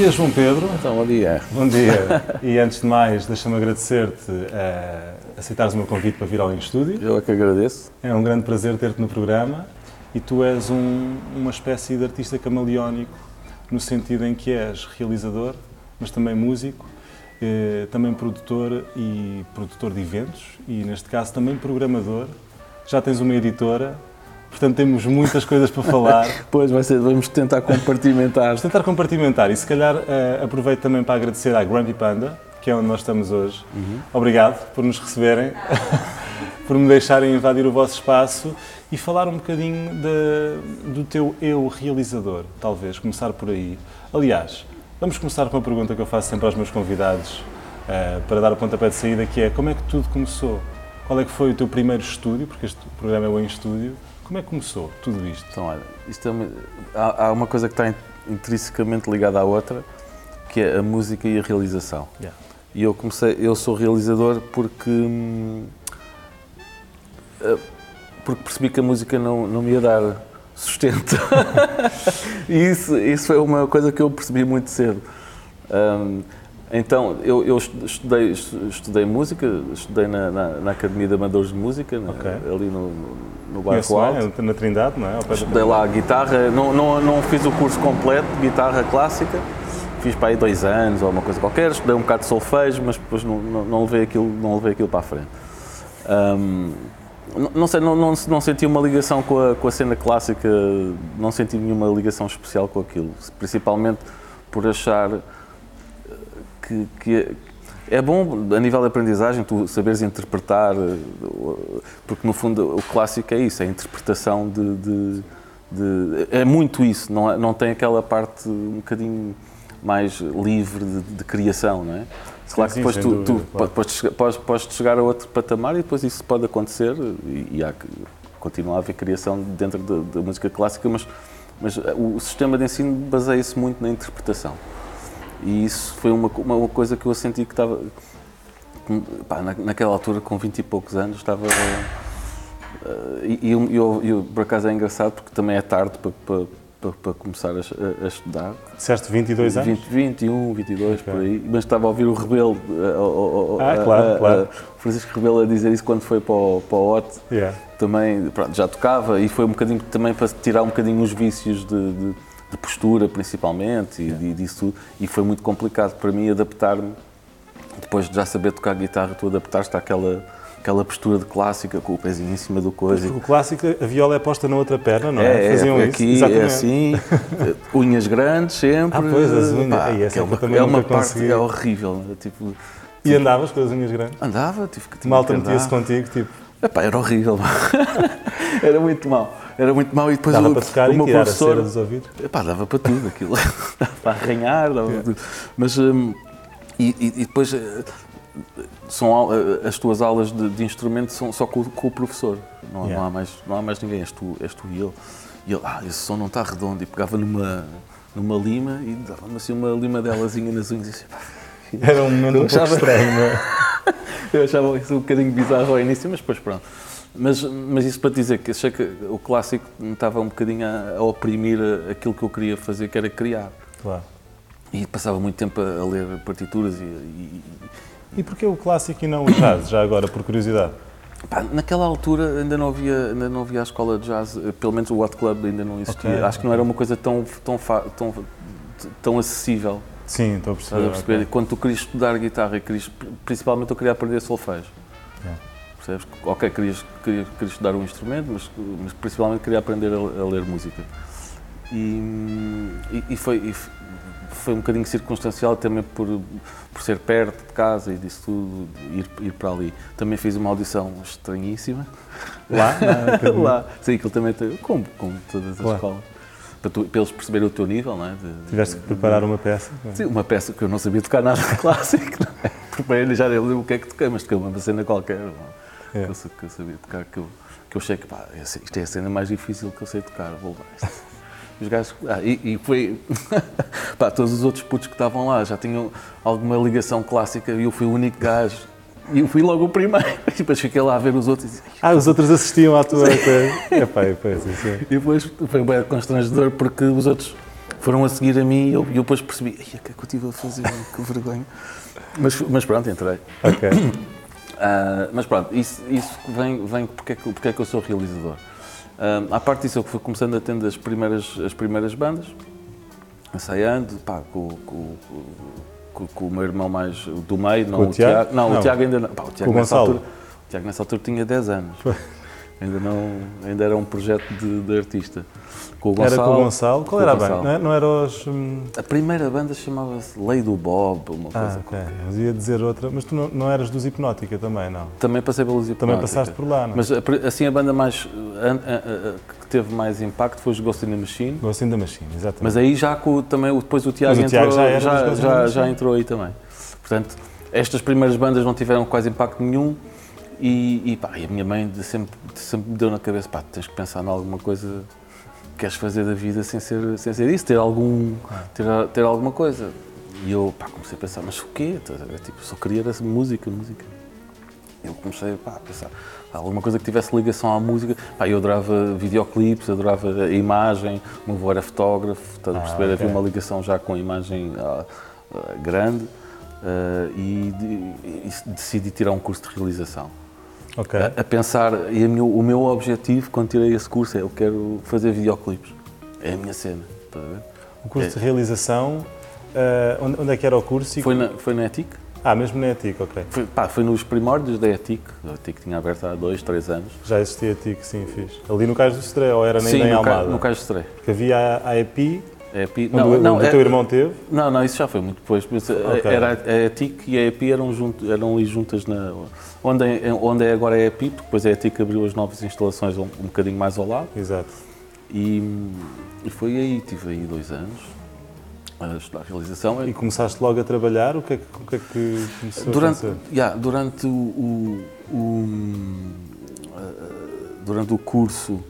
dia, João Pedro. Então, bom dia. Bom dia. E antes de mais, deixa-me agradecer-te uh, aceitares o meu convite para vir ao Estúdio. Eu é que agradeço. É um grande prazer ter-te no programa e tu és um, uma espécie de artista camaleónico no sentido em que és realizador, mas também músico, eh, também produtor e produtor de eventos e neste caso também programador. Já tens uma editora Portanto, temos muitas coisas para falar. pois, vai ser, vamos tentar compartimentar. Vamos tentar compartimentar e se calhar uh, aproveito também para agradecer à Grumpy Panda, que é onde nós estamos hoje. Uhum. Obrigado por nos receberem, por me deixarem invadir o vosso espaço e falar um bocadinho de, do teu eu realizador, talvez, começar por aí. Aliás, vamos começar com uma pergunta que eu faço sempre aos meus convidados uh, para dar o pontapé de saída, que é como é que tudo começou? Qual é que foi o teu primeiro estúdio, porque este programa é o Em Estúdio, como é que começou tudo isto? Então, olha, isto é uma, há, há, uma coisa que está intrinsecamente ligada à outra, que é a música e a realização. Yeah. E eu comecei, eu sou realizador porque hum, eh, porque percebi que a música não, não me ia dar sustento. e isso, isso foi uma coisa que eu percebi muito cedo. Um, então, eu, eu estudei, estudei música, estudei na, na, na Academia de Amadores de Música, okay. ali no, no bairro Alto. na Trindade, não é? Estudei lá a guitarra, não, não, não fiz o curso completo de guitarra clássica, fiz para aí dois anos ou uma coisa qualquer, estudei um bocado de solfejo, mas depois não, não, não, levei, aquilo, não levei aquilo para a frente. Um, não sei, não, não, não senti uma ligação com a, com a cena clássica, não senti nenhuma ligação especial com aquilo, principalmente por achar que, que é bom a nível de aprendizagem tu saberes interpretar, porque no fundo o clássico é isso, é a interpretação de, de, de é muito isso, não, é, não tem aquela parte um bocadinho mais livre de, de criação, não é? Claro que depois tu, dúvida, tu claro. podes, podes, podes, chegar a outro patamar e depois isso pode acontecer e, e há que continuar a haver criação dentro da, da música clássica, mas, mas o sistema de ensino baseia-se muito na interpretação. E isso foi uma, uma coisa que eu senti que estava. Pá, na, naquela altura, com 20 e poucos anos, estava. Uh, e eu, eu, eu, por acaso é engraçado porque também é tarde para, para, para, para começar a, a, estudar. Disseste 22 anos? 20, 21, 22, okay. por aí. Mas estava a ouvir o Rebelo. Uh, ah, claro, claro. O Francisco Rebelo a dizer isso quando foi para o, para o OT. Yeah. Também, pronto, já tocava e foi um bocadinho também para tirar um bocadinho os vícios de, de de postura principalmente e, e disso tudo. E foi muito complicado para mim adaptar-me, depois de já saber tocar guitarra, tu adaptaste àquela aquela postura de clássica com o pezinho em cima do coisa. Porque o clássico, a viola é posta na outra perna, não é? é Faziam é, aqui, isso? Aqui é assim, unhas grandes sempre. Ah, pois, as unhas. Pá, é, é uma, é uma parte é horrível. Tipo, e tipo, andavas com as unhas grandes? Andava, tive que Malta metia-se contigo, tipo. Epá, era horrível. era muito mal era muito mau e depois dava o, para tocar o meu professor a dos ouvidos? Epá, dava para tudo aquilo dava para arranhar dava yeah. tudo. mas um, e, e, depois eh, são eh, as tuas aulas de, de instrumento são só com, com o professor não, yeah. não, há mais não há mais ninguém és tu és tu e ele e ele ah esse som não está redondo e pegava numa numa lima e dava-me assim uma lima delazinha nas unhas e assim, era um momento um pouco estranho não é? eu achava isso um bocadinho bizarro ao início mas depois pronto mas, mas isso para dizer que achei que o clássico me estava um bocadinho a, a, oprimir aquilo que eu queria fazer, que era criar. Claro. E passava muito tempo a, a ler partituras e, e... E porquê o clássico e não o jazz, já agora, por curiosidade? Pá, naquela altura ainda não, havia, ainda não havia a escola de jazz, pelo menos o What Club ainda não existia. Okay. Acho que não era uma coisa tão, tão, tão, tão acessível. Sim, estou a perceber. A perceber? Okay. Quando tu querias estudar guitarra, querias, principalmente eu queria aprender solfejo. Yeah percebes? Ok, querias, querias, querias estudar um instrumento, mas, mas principalmente queria aprender a, a ler música. E, e, e, foi, e foi um bocadinho circunstancial também por, por ser perto de casa e disso tudo, ir, ir para ali. Também fiz uma audição estranhíssima. Lá? Lá. Sim, aquilo também tem, como, como todas as claro. escolas. Para, tu, para, eles perceberem o teu nível, não é? De, Tiveste que preparar uma peça? Sim, uma peça que eu não sabia tocar nada clássico, não é? Preparei, já lembro o que é que toquei, mas toquei uma cena qualquer. Não é? é. que, eu, que, eu, sabia tocar, que eu, que eu achei que pá, isto é a cena mais difícil que eu sei tocar, vou levar Os gajos, ah, e, e, foi. pá, todos os outros putos que estavam lá já tinham alguma ligação clássica e eu fui o único gajo. E eu fui logo o primeiro. E depois fiquei lá a ver os outros e Ah, os outros assistiam à tua. é, pá, é, pá, é, E depois foi bem constrangedor porque os outros foram a seguir a mim e eu, eu depois percebi, "Ai, o que é que eu estive a fazer, que vergonha. Mas, mas pronto, entrei. Ok. Ah, mas pronto, isso, isso vem, vem porque, é que, porque é que eu sou realizador. Ah, à parte disso, eu fui começando a ter as primeiras, as primeiras bandas, ensaiando, pá, com, com, com, com o meu irmão mais do meio, não o o, Tiago? Tiago. Não, Não. o Tiago ainda não. Pá, o Tiago nessa Gonçalo? altura, o Tiago nessa altura tinha 10 anos. Ainda, não, ainda era um projeto de, de artista. Com o Gonçalo. Era com o Gonçalo. Qual era a banda? Não, é- não era os. hum, A primeira banda chamava-se Lei do Bob, uma Ah, coisa. ok. Mas ia dizer outra. Mas tu não, não eras dos Hipnótica também, não? Também passei pela Luzia Também Hipnótica. passaste por lá, não? Mas a pri- assim a banda mais que teve mais impacto foi os Ghost in the Machine. Ghost in the Machine, exatamente. Mas aí já com também depois o Tiago Mas o entrou, Tiago já dos já, já, Machine. já entrou aí também. Portanto, estas primeiras bandas não tiveram quase impacto nenhum e, e, pá, e a minha mãe sempre, sempre me deu na cabeça, pá, tens que pensar em alguma coisa que queres fazer da vida sem ser, sem ser isso, ter, algum, ter, ter alguma coisa. E eu pá, comecei a pensar, mas o quê? Tipo, só queria era música, música. Eu comecei pá, a pensar, alguma coisa que tivesse ligação à música. Pá, eu adorava videoclipes, adorava a imagem, o meu avô era fotógrafo, estás a Ah, perceber? ok. Havia uma ligação já com a imagem ah, ah, grande ah, e, de- e decidi tirar um curso de realização. Ok. A, a pensar, e a meu- o meu objetivo quando tirei esse curso é eu quero fazer videoclipes. É a minha cena, estás a ver? O curso de realização, ah, onde, é que era o curso? Foi na, foi na ETIC, Ah, mesmo na ETIC, ok. foi, pá, foi nos primórdios da ETIC, a ETIC tinha aberto há dois, três anos. Já existia a ETIC, sim, fiz. Ali no Cais do Estrela, ou era nem, Sim, nem no, Almada? no Cais de Estreia. Porque havia a, a EPI, A EPI, onde, não, o, não, o é- teu irmão teve. Não, não, isso já foi muito depois. eh, Ok. Era a ETIC e a EPI eram, junto, eram ali juntas na. Onde é, onde é agora a EPI, porque depois a ETIC abriu as novas instalações um, um bocadinho mais ao lado. Exato. E, e foi aí, tive aí dois anos a estudar realização. E começaste logo a trabalhar, o que é que, o que, é que começou durante, a acontecer? yeah, durante o, o- o, eh, durante o curso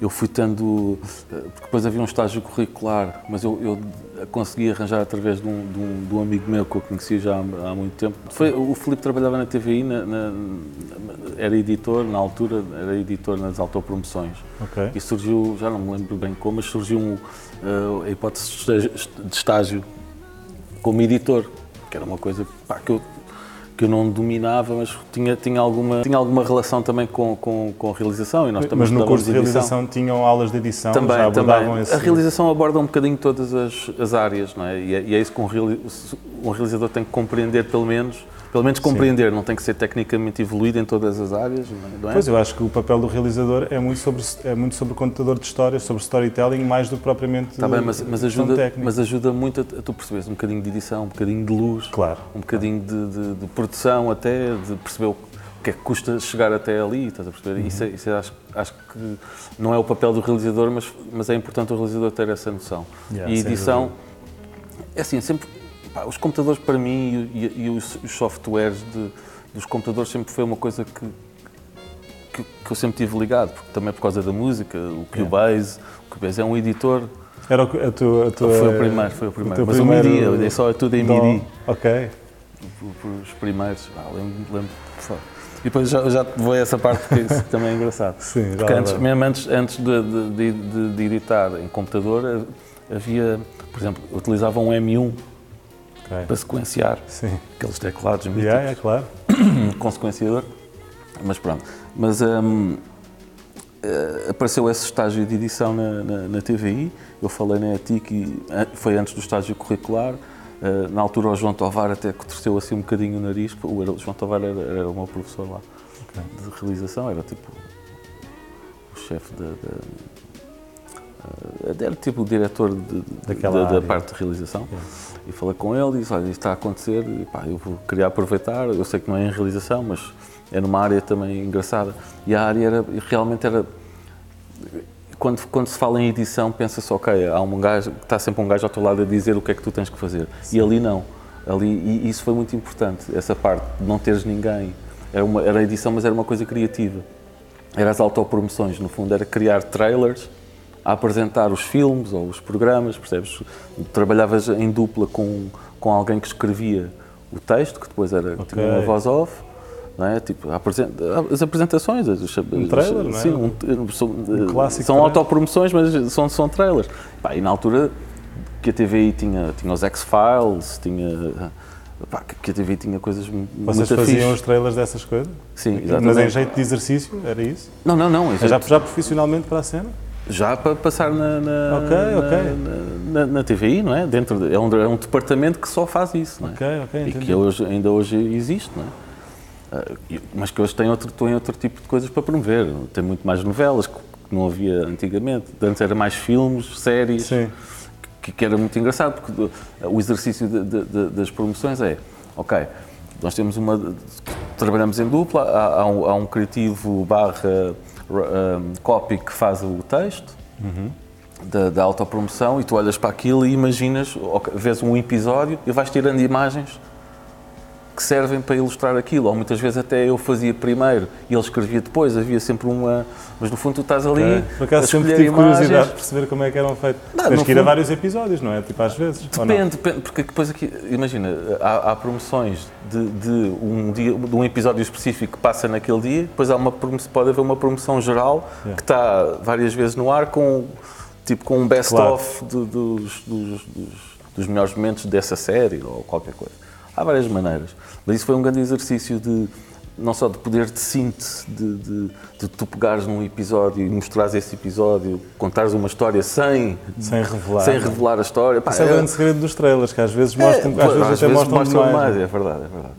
eu fui tendo eh, porque depois havia um estágio curricular mas eu, eu consegui arranjar através de um, de um- de um amigo meu que eu conhecia já há, há muito tempo foi o Filipe trabalhava na TVI na- na- era editor na altura era editor nas autopromoções Ok. e surgiu, já não me lembro bem como, mas surgiu um, eh, a hipótese de estágio- de estágio como editor, que era uma coisa pá, que, eu, que eu não dominava, mas tinha, tinha, alguma, tinha alguma relação também com, com, com a realização. E nós também Mas no curso de realização tinham aulas de edição, Também, já abordavam também. esse... A realização aborda um bocadinho todas as, as áreas, não é? E, é? e é isso que um, reali- um realizador tem que compreender, pelo menos, pelo menos compreender, não tem que ser tecnicamente evoluído em todas as áreas, não é? Não é? Pois, eu acho que o papel do realizador é muito sobre, é muito sobre contador de histórias, sobre storytelling, mais do que propriamente Está Tá bem, mas, mas, ajuda, técnica. mas ajuda muito a, a tu perceberes um bocadinho de edição, um bocadinho de luz, Claro. um bocadinho de, de- de produção até, de perceber o que é que custa chegar até ali, estás a perceber? Uhum. Isso, é- isso é- acho, acho que não é o papel do realizador, mas, mas é importante o realizador ter essa noção. Yeah, e edição, é assim, sempre, pá, os computadores para mim e, e- e os, os softwares de- dos computadores sempre foi uma coisa que, que, que eu sempre tive ligado, porque também por causa da música, o Cubase, o Cubase é um editor Era o a tua, a tua, foi o primeiro, foi o primeiro. teu Mas o primeiro MIDI, eu dei só tudo em. MIDI. Ok. Os primeiros. Ah, lembro, lembro. E depois já, já vou a essa parte porque isso também é engraçado. Sim, Porque antes, mesmo antes, antes de, de- de- de- editar em computador, havia, por exemplo, utilizava um M1 ok. para sequenciar Sim. aqueles teclados míticos, Yeah, é claro. com sequenciador. Mas pronto. Mas hum, eh, apareceu esse estágio de edição na, na, na TVI. Eu falei na ETIC e eh, foi antes do estágio curricular. Eh, na altura, o João Tovar até que torceu assim um bocadinho o nariz. O, João Tovar era, era o meu professor lá de realização, era tipo o chefe da. Eh, era tipo o diretor de- Daquela da, da parte de realização. E falei com ele e disse: Olha, isto está a acontecer, e, pá, eu queria aproveitar. Eu sei que não é em realização, mas é numa área também engraçada. E a área era, realmente era. Quando, quando se fala em edição, pensa-se, ok, há um gajo, está sempre um gajo ao teu lado a dizer o que é que tu tens que fazer. E ali não. Ali, e isso foi muito importante, essa parte de não teres ninguém. Era, uma, era edição, mas era uma coisa criativa. Era as autopromoções, no fundo, era criar trailers a apresentar os filmes ou os programas, percebes? Trabalhavas em dupla com, com alguém que escrevia o texto, que depois era Ok. tinha uma voz off, não é? Tipo, as apresentações, as, as- Um trailer, não é? Sim, um- são, Um clássico são autopromoções, mas são, são trailers. Pá, e na altura que a TVI tinha, tinha os X-Files, tinha. Pá, que a TVI tinha coisas Vocês muito faziam fixe. os trailers dessas coisas? Sim, Mas em exatamente. jeito de exercício, era isso? Não, não, não. É já, já profissionalmente para a cena? Já para passar na, na, Ok, na, ok. na, na- na TVI, não é? Dentro de- é, um, é um departamento que só faz isso, não é? Ok, ok, e entendi. que hoje, ainda hoje existe, não é? Ah, mas que hoje tem outro, tem outro tipo de coisas para promover. Tem muito mais novelas, que não havia antigamente. Antes era mais filmes, séries, Sim. que, que era muito engraçado, porque o exercício de- de- das promoções é, ok, nós temos uma, trabalhamos em dupla, há, há um, há um criativo barra um, copy que faz o texto da, da autopromoção e tu olhas para aquilo e imaginas, vês um episódio e vais tirando imagens que servem para ilustrar aquilo, ou muitas vezes até eu fazia primeiro e ele escrevia depois, havia sempre uma... Mas no fundo tu estás ali Ok. Por acaso a sempre tive curiosidade imagens. de perceber como é que eram feitos. Não, Tens que ir a vários episódios, não é? Tipo às vezes. Depende, depende, porque depois aqui, imagina, há, há promoções de, de um dia, de um episódio específico que passa naquele dia, depois há uma pode haver uma promoção geral Yeah. que está várias vezes no ar com tipo com um best-of do- dos, dos, dos- dos melhores momentos dessa série ou qualquer coisa. Há várias maneiras, mas isso foi um grande exercício de não só de poder de síntese, de, de, de tu pegares num episódio e mostrares esse episódio, contares uma história sem, Sem revelar. sem revelar a história. Pá, Isso é o é- grande segredo dos trailers, que às vezes mostram, é, às vezes até mostram, demais. é verdade, é verdade.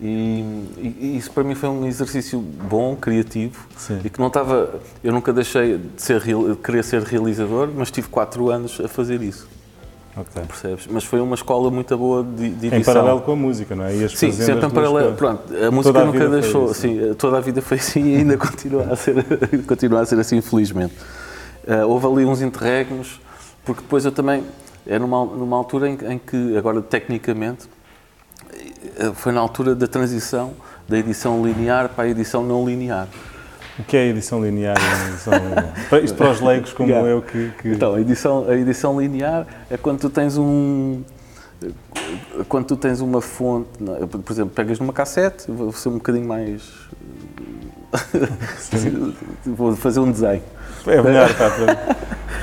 E, e- isso para mim foi um exercício bom, criativo, Sim. e que não estava. Eu nunca deixei de, ser, de querer ser realizador, mas tive quatro anos a fazer isso, Ok. percebes? Mas foi uma escola muito boa de, de Em edição. paralelo com a música, não é? Ias Sim, sempre as em paralelo. Pronto, a música a nunca foi deixou, sim, toda a vida foi assim e ainda continua a ser, continua a ser assim, infelizmente. Ah, houve ali uns interregnos, porque depois eu também, é numa, numa altura em, em que, agora tecnicamente, eh, foi na altura da transição da edição linear para a edição não linear. O que é a edição linear e edição linear? Para- Isto para os leigos como Yeah. eu que... que- Então, a edição, a edição linear é quando tu tens um. Quando tu tens uma fonte, não por exemplo, pegas numa cassete, vou ser um bocadinho mais. vou fazer um desenho. É melhor, pá, para,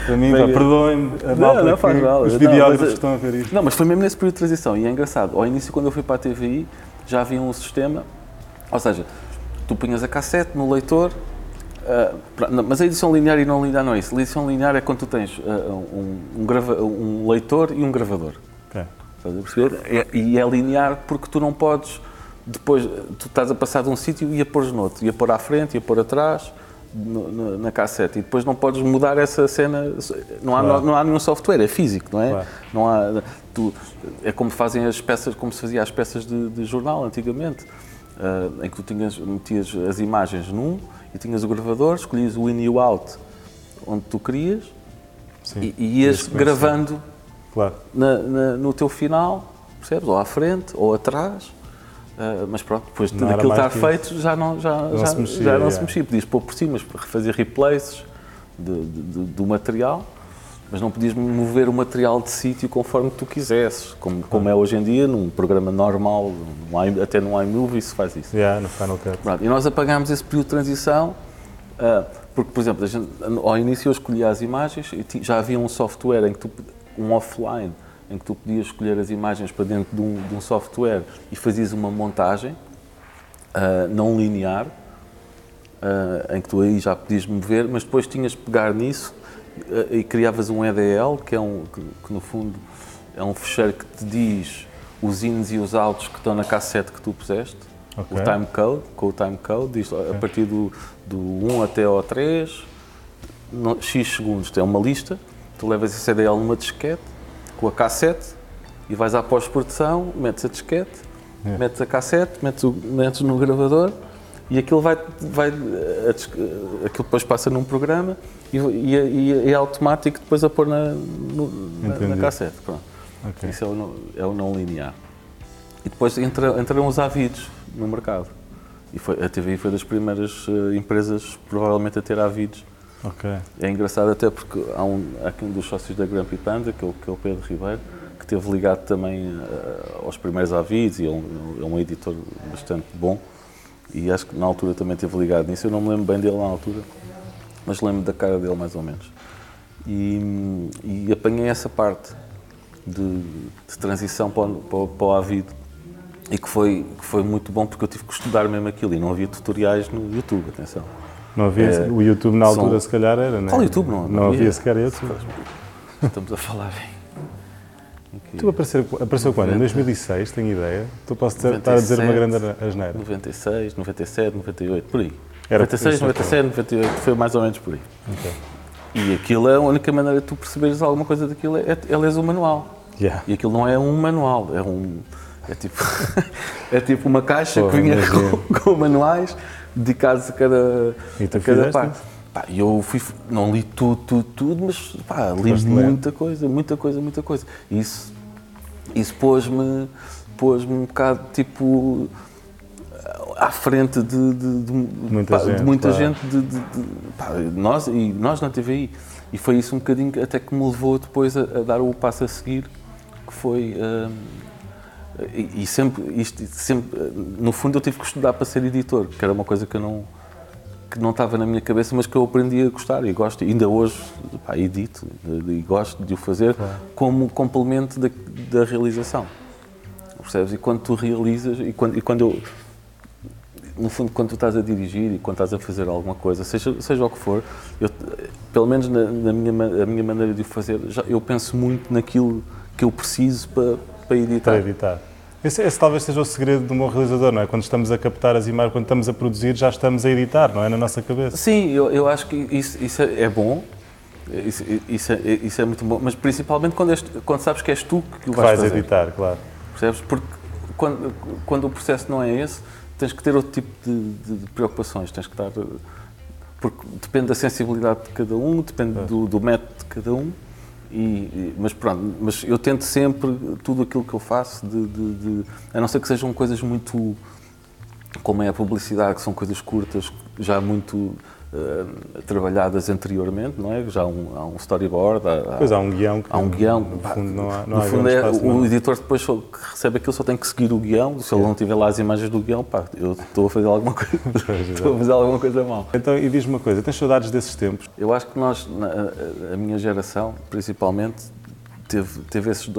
para mim, perdoem-me a Não, malta não que- faz mal. os Não, videógrafos mas- que estão a ver isto. Não, mas foi mesmo nesse período de transição e é engraçado. Ao início, quando eu fui para a TVI, já havia um sistema, ou seja, tu punhas a cassete no leitor, não, mas a edição linear e não linear não é isso. A edição linear é quando tu tens ah, um, um grava- um leitor e um gravador. Ok. Estás a perceber? É- e é linear porque tu não podes, depois, tu estás a passar de um sítio e a pôr noutro, e a pôr à frente, e a pôr atrás, no- no- na cassete, e depois não podes mudar essa cena, não há, Claro. não, há nenhum software, é físico, não é? Claro. Não há, tu, é como fazem as peças, como se fazia as peças de, de jornal antigamente, ah, em que tu tinhas, metias as imagens num, e tinhas o gravador, escolhias o in e o out onde tu querias, Sim. e, ias gravando Claro. na- na- no teu final, percebes? Ou à frente, ou atrás. Ah, mas pronto, depois de aquilo estar feito, já não, já, não já, se mexia, já não se mexia. Podias pôr por cima, fazer replaces de- de- de- do material, mas não podias mover o material de sítio conforme tu quisesses, como, como é hoje em dia, num programa normal, num até num iMovie se faz isso. Yeah, no Final Cut. Pronto, e nós apagámos esse período de transição, ah, porque, por exemplo, gente- ao início eu escolhia as imagens e ti- já havia um software, em que tu, um offline, em que tu podias escolher as imagens para dentro de um, de um software e fazias uma montagem ah, não linear, ah, em que tu aí já podias mover, mas depois tinhas de pegar nisso e criavas um EDL, que é um que, que, no fundo é um fecheiro que te diz os ins e os outs que estão na cassete que tu puseste, Ok. o time code, com o time code, diz a partir do, do 1 até ao 3, no, X segundos, tem uma lista, tu levas esse EDL numa disquete, com a cassete, e vais à pós-produção, metes a disquete, É. metes a cassete, metes, o- metes no gravador, e aquilo vai, vai a dis- aquilo depois passa num programa e, e, e é automático depois a pôr na, no- na, na cassete. Pronto. Ok. Isso é o, não, é o não linear. E depois entra, entraram os avidos no mercado. E foi, a TVI foi das primeiras eh, empresas, provavelmente, a ter avidos. Ok. É engraçado até porque há, um, há aqui um dos sócios da Grumpy Panda, que é o, que é o Pedro Ribeiro, que esteve ligado também eh, aos primeiros avidos e é um, é um editor bastante bom. E acho que na altura também esteve ligado nisso. Eu não me lembro bem dele na altura, mas lembro da cara dele mais ou menos. E, e apanhei essa parte de, de transição para, o- para, o- para o Avid e que foi, que foi muito bom porque eu tive que estudar mesmo aquilo e não havia tutoriais no YouTube, atenção. Não havia, É, o YouTube na altura se calhar era, não é? Qual YouTube? Não- Não, não havia havia. sequer YouTube. Estamos a falar em... Tu apareceu, apareceu quando? Em 2006, tenho ideia. Tu posso dizer- estar a dizer uma 97. grande asneira. 96, 97, 98, por aí. Era 96, isso, 97, 98, foi mais ou menos por aí. Ok. E aquilo é a única maneira de tu perceberes alguma coisa daquilo é, é lês o manual. Yeah. E aquilo não é um manual, é um. É tipo, é tipo uma caixa Porra, que vinha com, com manuais dedicados a cada, E tu a cada parte. Pá, eu fui, não li tudo, tudo, tudo, mas pá, li muita coisa, muita coisa, muita coisa. E Isso, isso pôs-me pôs um bocado tipo à frente de, de- de- Muita pá, de gente, muita claro. gente de, de- de- pá, nós e nós na TVI e foi isso um bocadinho que- até que me levou depois a, a dar o passo a seguir que foi hum, e, e sempre isto sempre no fundo eu tive que estudar para ser editor que era uma coisa que eu não que não estava na minha cabeça mas que eu aprendi a gostar e gosto ainda hoje pá, edito e gosto de o fazer como complemento da, da realização percebes e quando tu realizas e quando, e quando eu no fundo, quando tu estás a dirigir e quando estás a fazer alguma coisa, seja, seja o que for, eu, pelo menos na, na minha, a minha maneira de o fazer, já, eu penso muito naquilo que eu preciso para, para editar. Para editar. Esse, esse talvez seja o segredo do meu realizador, não é? Quando estamos a captar as imagens, quando estamos a produzir, já estamos a editar, não é? Na nossa cabeça. Sim, eu, eu acho que isso, isso é, é bom, isso, isso, é, isso é muito bom, mas principalmente quando, és, quando sabes que és tu que o Que vais, vais fazer. editar, claro. Percebes? Porque quando, quando o processo não é esse, tens que ter outro tipo de, de- de preocupações. Tens que estar. Porque depende da sensibilidade de cada um, depende do, do método de cada um. E, mas pronto, mas eu tento sempre tudo aquilo que eu faço, de, de- de- a não ser que sejam coisas muito. como é a publicidade, que são coisas curtas, já muito eh, trabalhadas anteriormente, não é? Já há um, há um storyboard, há, Pois há um guião que, Há um guião. no fundo, não há, não no há fundo é, o não. editor depois que recebe aquilo só tem que seguir o guião. Se ele não tiver lá as imagens do guião, pá, eu estou a fazer alguma coisa, estou a fazer alguma coisa mal. Então, e diz-me uma coisa, tens saudades desses tempos? Eu acho que nós, na- a, minha geração, principalmente, teve, teve esses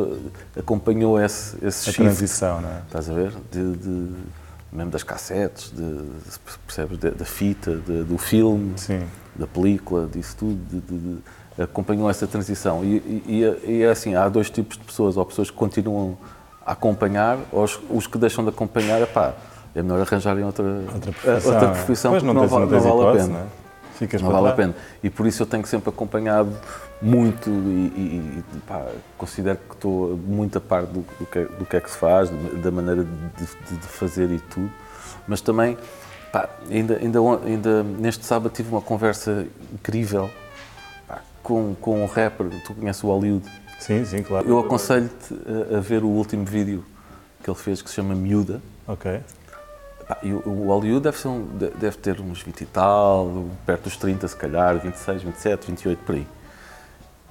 acompanhou esse, esse A shift, transição, não é? estás a ver? De, de- mesmo das cassetes, de, de- percebes? Da- da fita, de- do filme Sim. da película, disso tudo, de- de- de- acompanhou essa transição. E, é assim, há dois tipos de pessoas, ou pessoas que continuam a acompanhar, ou os, os que deixam de acompanhar, epá, é melhor arranjarem outra, Outra profissão. outra é. profissão porque não, não, tens, não não tens vale a hipótese, pena. não é? Não vale a trás. pena. E por isso eu tenho sempre acompanhado muito e, e- pá, considero que estou muito a par do, do, que, do que é que se faz, da maneira de, de- de fazer e tudo. Mas também, pá, ainda, ainda, ainda neste sábado tive uma conversa incrível pá, com, com um rapper, tu conheces o Hollywood. Sim, sim, claro. Eu aconselho-te a, a ver o último vídeo que ele fez, que se chama Miúda. Ok. Pá, e o, o Hollywood deve, um- de- deve ter uns 20 e tal, perto dos 30 se calhar, 26, 27, 28 por aí.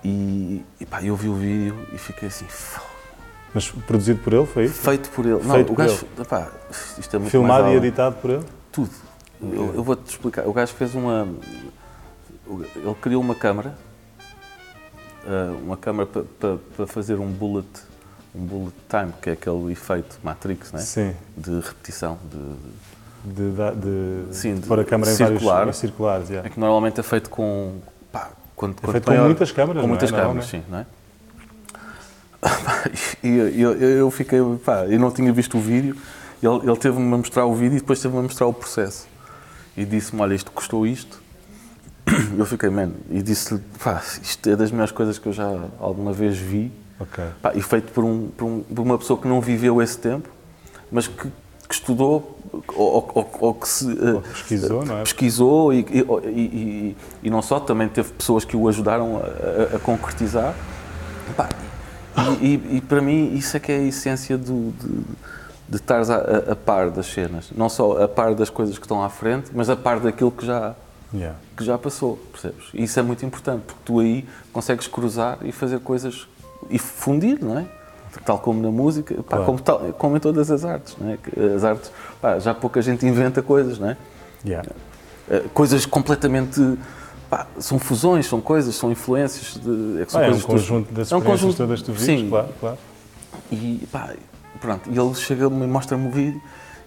E, e pá, eu vi o vídeo e fiquei assim, "Fô, Mas produzido por ele, foi isso? feito por ele. Feito não, o gajo, pá, isto é muito Filmado e editado por ele? Tudo. Eu, eu vou-te explicar. O gajo fez uma. Ele criou uma câmara, ah, uma câmara para fazer um bullet, um bullet time, que é aquele efeito Matrix, não é? Sim. De repetição, de, De, da- de, Sim, de de- pôr a câmara em circular. vários circulares. yeah. É que normalmente é feito com. Pá, quando, quando feito com maior- muitas câmaras, Com é? muitas câmaras, sim, não é? E eu, eu, eu fiquei. Pá, eu não tinha visto o vídeo, ele, ele teve-me a mostrar o vídeo e depois teve-me a mostrar o processo. E disse-me: Olha, isto custou isto. Eu fiquei, man, e disse-lhe: Pá, isto é das melhores coisas que eu já alguma vez vi. Ok. Pá, e feito por, um, por, um- por uma pessoa que não viveu esse tempo, mas que, que estudou ou, ou- ou que se eh, Ou pesquisou, não é? pesquisou e, e, e- e- não só, também teve pessoas que o ajudaram a, a- concretizar. E, para mim isso é que é a essência do, de, de estares a- a par das cenas. Não só a par das coisas que estão à frente, mas a par daquilo que já, Yeah. que já passou, percebes? E isso é muito importante, porque tu aí consegues cruzar e fazer coisas e fundir, não é? Tal como na música, pá, Claro. como, tal- como em todas as artes, é? Que As artes, pá, já pouca gente inventa coisas, não é? Yeah. Eh, Coisas completamente pá, são fusões, são coisas, são influências. De, é, são ah, coisas é um conjunto das é um conjunto, todas que tu sim, claro, claro. E pá, pronto, e ele chega-me e mostra-me o vídeo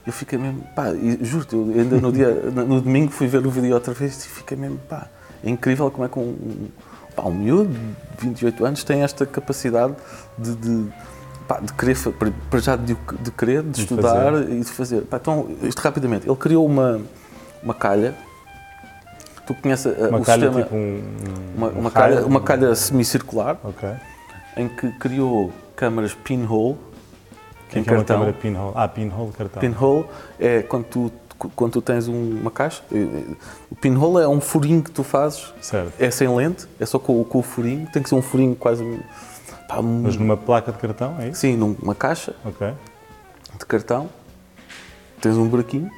eu fiquei mesmo, pá, juro eu ainda no dia, no domingo fui ver o vídeo outra vez e fiquei mesmo, pá, é incrível como é que um, pá, um miúdo de 28 anos tem esta capacidade de, de, pá, de querer, para já de, de querer, de, de estudar fazer. e de fazer. Pá, então, isto rapidamente, ele criou uma, uma calha, tu conheces uma o calha, sistema, tipo um, uma, uma, calha, uma calha semicircular, okay. em que criou câmaras pinhole, que é, que é uma câmera pinhole? Ah, pinhole cartão. Pinhole é quando tu, quando tu tens uma caixa. Eh, eh, o pinhole é um furinho que tu fazes. Certo. É sem lente, é só com, com o furinho. Tem que ser um furinho quase. Pá, Mas numa placa de cartão, é isso? Sim, numa caixa okay. de cartão. Tens um buraquinho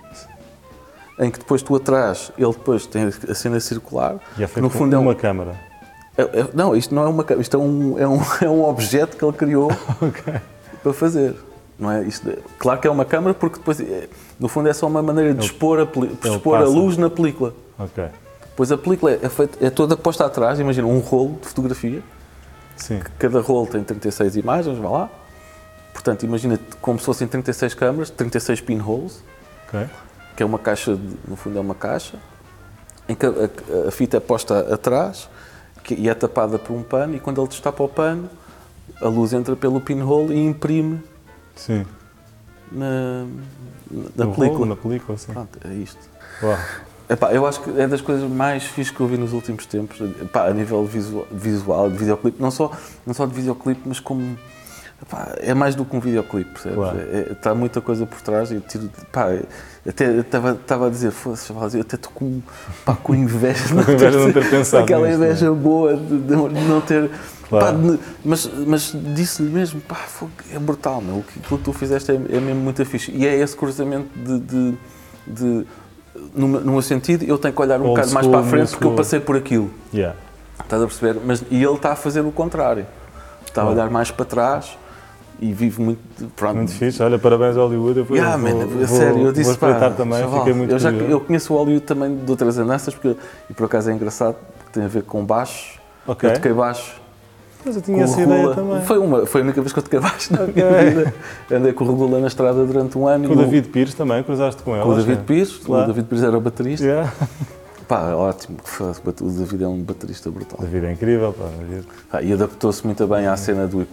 em que depois tu atrás, ele depois tem a cena circular. E é feito no fundo é uma câmara. É, é, não, isto não é uma câmara, isto é um, é um, é um objeto que ele criou okay. para fazer. Não é? Isto, claro que é uma câmara porque depois, é, no fundo, é só uma maneira de expor a, expor a luz na película. Ok. Pois a película é, feita, é toda posta atrás, imagina um rolo de fotografia. Sim. Cada rolo tem 36 imagens, vá lá. Portanto, imagina como se fossem 36 câmaras, 36 pinholes. Ok. Que é uma caixa, de, no fundo é uma caixa, em que a, a, a fita é posta atrás que, e é tapada por um pano, e quando ele destapa o pano, a luz entra pelo pinhole e imprime Sim. Na, na película. Rolo, na película, sim. Pronto, é isto. Uau. Epá, eu acho que é das coisas mais fixas que eu vi nos últimos tempos, epá, a nível visual, visual, de videoclipe, não só, não só de videoclipe, mas como. Epá, é mais do que um videoclipe, percebes? Claro. É, está muita coisa por trás e tiro. Pá, até estava a dizer, foda-se, eu até estou com, pá, com inveja de não ter, não ter pensado. Aquela nisto, inveja não é? boa de, de não ter Claro. Pá, mas, mas disse-lhe mesmo, pá, é brutal, meu. Aquilo que tu fizeste é, é mesmo muito fixe. E é esse cruzamento de, de no, no meu sentido, eu tenho que olhar um Old bocado school, mais para a frente porque eu passei por aquilo. Yeah. Estás a perceber? Mas, e ele está a fazer o contrário. Está a olhar mais para trás e vive muito. Pronto, Muito fixe. Olha, parabéns ao Hollywood. Eu, Yeah, vou, man, vou, sério, eu disse vou pá, também, chaval, fiquei muito eu, já, eu conheço o Hollywood também de outras andanças porque, e por acaso é engraçado porque tem a ver com baixo. Ok. Eu toquei baixo Mas eu tinha o essa ideia também. Foi, uma, foi a única vez que eu toquei baixo na minha Ok. vida. Andei com o Regula na estrada durante um ano. Com o David Pires também, cruzaste com ele. Com o David que- Pires. Claro. O David Pires era o baterista. Yeah. Pá, ótimo. O David é um baterista brutal. David é incrível, pá. David. E adaptou-se muito bem à cena do,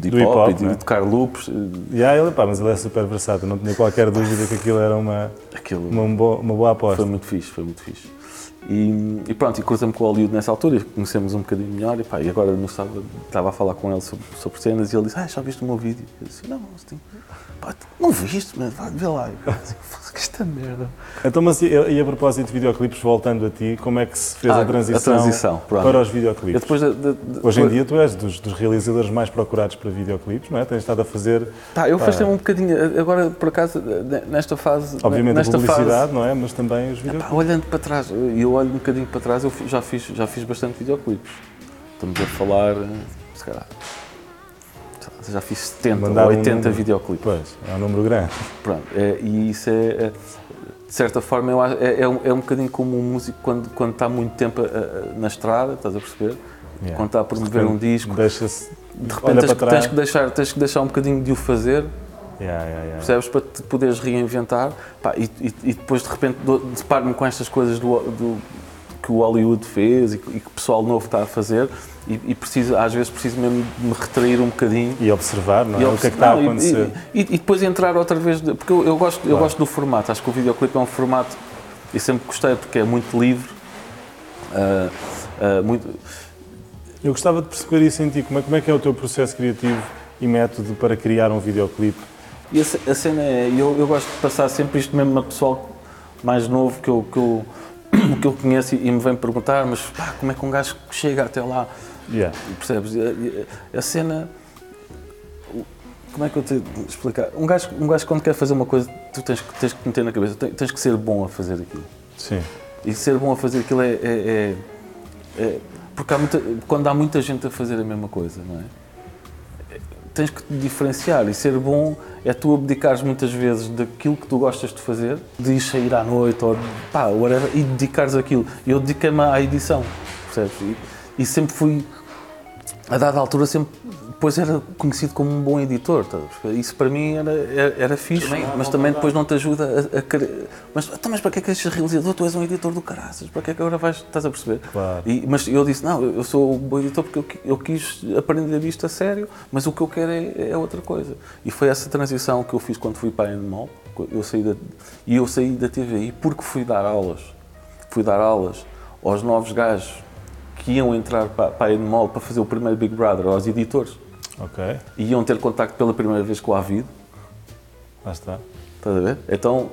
de Do hip hop, hip-hop, e de né? tocar loops. Yeah, ele, pá, mas ele é super versátil, não tinha qualquer dúvida que aquilo era uma, Aquilo uma, boa, uma boa aposta. foi muito fixe, foi muito fixe. E, e pronto, e cruzamos com o Hollywood nessa altura, e conhecemos um bocadinho melhor. E, pá, e agora no sábado estava a falar com ele sobre, sobre cenas e ele disse: Ah, já viste o meu vídeo? Eu disse: Não, mas tem- pá, não viste, mas ver lá. Eu disse, "Foda-se, que esta merda. Então, mas e, e a propósito de videoclipes, voltando a ti, como é que se fez Ah, a transição, a transição, para os videoclipes? depois de- de- de- Hoje em dia tu és dos, dos realizadores mais procurados para videoclipes, não é? Tens estado a fazer, Pá, eu Pá. afastei-me um bocadinho, agora por acaso, nesta fase. obviamente, a nesta publicidade, não é? Mas também os videoclipes. olhando para trás, eu olho um bocadinho para trás, eu já fiz, já fiz bastante videoclipes. Estamos a falar, eh, se calhar, já fiz 70 Mandar ou um 80 número. videoclipes. Pois, é um número grande. Pronto, é, e isso é, é, de certa forma, eu é, é, um, é um bocadinho como um músico quando, quando está muito tempo a- a- na estrada, estás a perceber? Yeah. Quando está a promover um disco, de repente tens, tens que deixar, tens que deixar um bocadinho de o fazer Yeah, yeah, percebes? Para te poderes reinventar Pá, e, e- e depois de repente deparo-me com estas coisas do, do- que o Hollywood fez e, que e que o pessoal novo está a fazer e, e preciso, às vezes preciso mesmo de me retrair um bocadinho. E observar, não é? E o que é que está a não, e- acontecer. E, e- depois entrar outra vez, de- porque eu, eu gosto, eu Claro. gosto do formato, acho que o videoclipe é um formato, e sempre gostei porque é muito livre, ah, ah, muito, Eu gostava de perceber isso em ti. Como é, como é que é o teu processo criativo e método para criar um videoclipe? E a, a cena é, eu, eu gosto de passar sempre isto mesmo a pessoal mais novo que eu, que eu, que eu conheço e, me vem perguntar, mas pá, como é que um gajo chega até lá? Yeah. Percebes? A, a- cena. o- Como é que eu te explicar? Um gajo, um gajo quando quer fazer uma coisa, tu tens, que- tens que meter na cabeça, tens, tens que ser bom a fazer aquilo. Sim. E ser bom a fazer aquilo é. é- é- é- porque há muita, quando há muita gente a fazer a mesma coisa, não é? Tens que te diferenciar e ser bom é tu abdicares muitas vezes daquilo que tu gostas de fazer, de ir sair à noite ou pá, whatever, e dedicares aquilo. Eu dediquei-me à edição, percebes? E, e sempre fui, a dada altura, sempre depois era conhecido como um bom editor. Tá? Isso para mim era, era, era fixe, também, mas também depois não te ajuda a, a querer. Mas, então, mas para que é que és realizador? Tu és um editor do caraças, para que é que agora vais, estás a perceber? Claro. E, mas eu disse: não, eu sou um bom editor porque eu, eu quis aprender isto a sério, mas o que eu quero é, é, outra coisa. E foi essa transição que eu fiz quando fui para a Animal. Eu saí da, e eu saí da TVI porque fui dar aulas. Fui dar aulas aos novos gajos que iam entrar para, para a Animal para fazer o primeiro Big Brother, aos editores. Ok. E iam ter contacto pela primeira vez com a Avid. Lá está. Estás a ver? Então,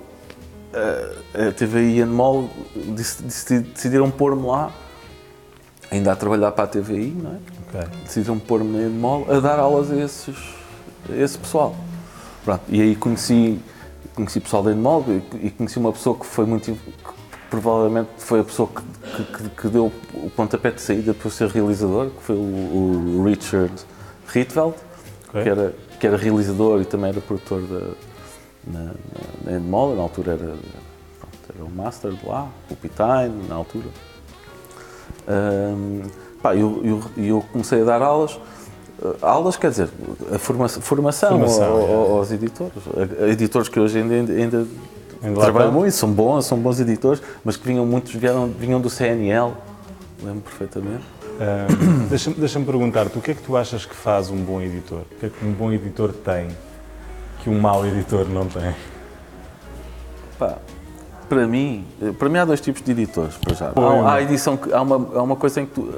a TVI e a Animal decidiram pôr-me lá, ainda a trabalhar para a TVI, não é? Ok. Decidiram pôr-me na Animal a dar aulas a, esses, a esse pessoal. Pronto. E aí conheci, conheci pessoal da Animal e conheci uma pessoa que foi muito. Que provavelmente foi a pessoa que, que, que deu o pontapé de saída para ser realizador, que foi o, o Richard Rietveld, okay. que, era, que era realizador e também era produtor da, na, na Endemol, na altura era, pronto, era o master de lá, o Pitine, na altura. Um, pá, eu, eu, eu, comecei a dar aulas, aulas quer dizer, a formação, formação, formação ao, é. aos editores, a, a editores que hoje ainda, ainda, ainda trabalham muito, são bons, são bons editores, mas que vinham muitos, vieram, vinham do CNL, lembro perfeitamente. Um, Deixa-me deixa perguntar-te, o que é que tu achas que faz um bom editor? O que é que um bom editor tem que um mau editor não tem? Pá, para mim, para mim há dois tipos de editores, para já. Há, há, a edição, há uma, há uma coisa em que tu,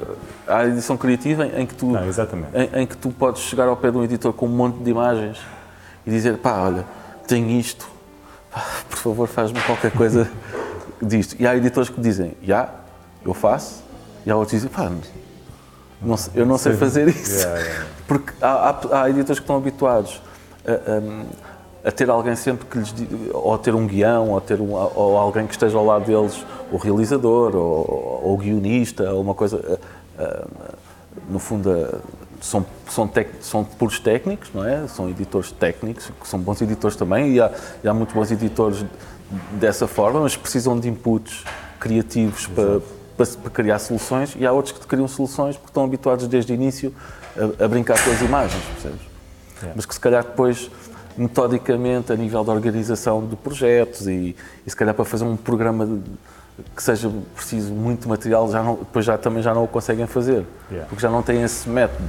há a edição criativa em, em que tu, não, exatamente. Em, em, que tu podes chegar ao pé de um editor com um monte de imagens e dizer, pá, olha, tenho isto, por favor faz-me qualquer coisa disto. E há editores que dizem, já, eu faço, e há outros que dizem, pá, não, eu não sei fazer isso. Yeah, yeah. Porque há, há, há, editores que estão habituados a, a, a, ter alguém sempre que lhes ou a ter um guião, ou, ter um, ou alguém que esteja ao lado deles, o realizador, ou, ou o guionista, ou uma coisa. no fundo, são, são, tec, são puros técnicos, não é? São editores técnicos, que são bons editores também, e há, e há muitos bons editores dessa forma, mas precisam de inputs criativos para para, para, criar soluções e há outros que criam soluções porque estão habituados desde o início a, a brincar com as imagens, percebes? É. Mas que se calhar depois, metodicamente, a nível da organização de projetos e, e se calhar para fazer um programa de, que seja preciso muito material, já não, depois já, também já não o conseguem fazer, yeah. porque já não têm esse método.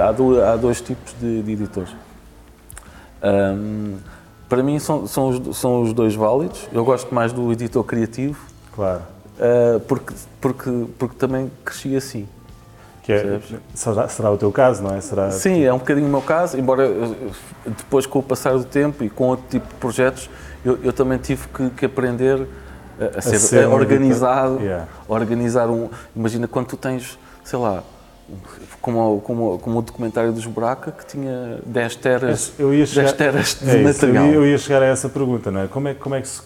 Há, do, há, dois tipos de, de editores. Um, para mim são, são, os, são os dois válidos. Eu gosto mais do editor criativo. Claro uh, porque, porque, porque também cresci assim. Que é, será, será, o teu caso, não é? Será Sim, é um bocadinho o meu caso, embora depois com o passar do tempo e com outro tipo de projetos, eu, eu também tive que, que aprender a, a, ser, a ser, organizado, yeah. organizar um... Imagina quando tu tens, sei lá, como, como, como o documentário dos Buraca, que tinha 10 teras, eu ia chegar, 10 teras de é material. eu, ia, eu ia chegar a essa pergunta, não é? Como é, como é que se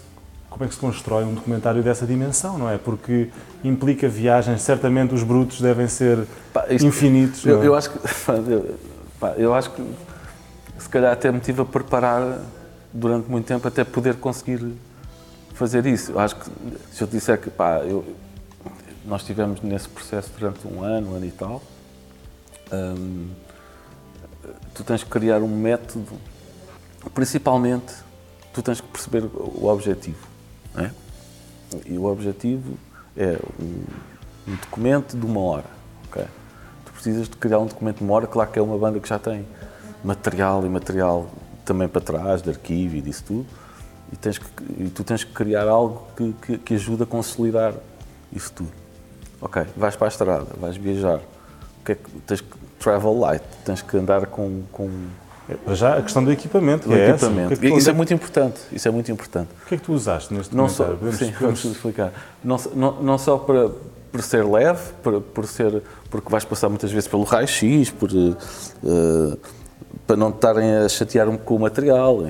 como é que se constrói um documentário dessa dimensão, não é? Porque implica viagens, certamente os brutos devem ser pá, isto, infinitos. Eu, é? eu, acho que, pá, eu acho que se calhar até me tive a preparar durante muito tempo até poder conseguir fazer isso. Eu acho que se eu disser que pá, eu, nós estivemos nesse processo durante um ano, um ano e tal, hum, tu tens que criar um método, principalmente tu tens que perceber o objetivo. É? E o objetivo é um, um, documento de uma hora. Okay? Tu precisas de criar um documento de uma hora, claro que é uma banda que já tem material e material também para trás, de arquivo e disso tudo, e, tens que, e tu tens que criar algo que, que, que ajude a consolidar isso tudo. Ok, vais para a estrada, vais viajar, que é que tens que travel light, tens que andar com, com já a questão do equipamento. Do é equipamento. Que é que isso é muito importante. Isso é muito importante. O que é que tu usaste neste não só, sim, vamos explicar. Não, não, não só para por ser leve, por, por ser porque vais passar muitas vezes pelo raio-x, por uh, para não estarem a chatear com o material.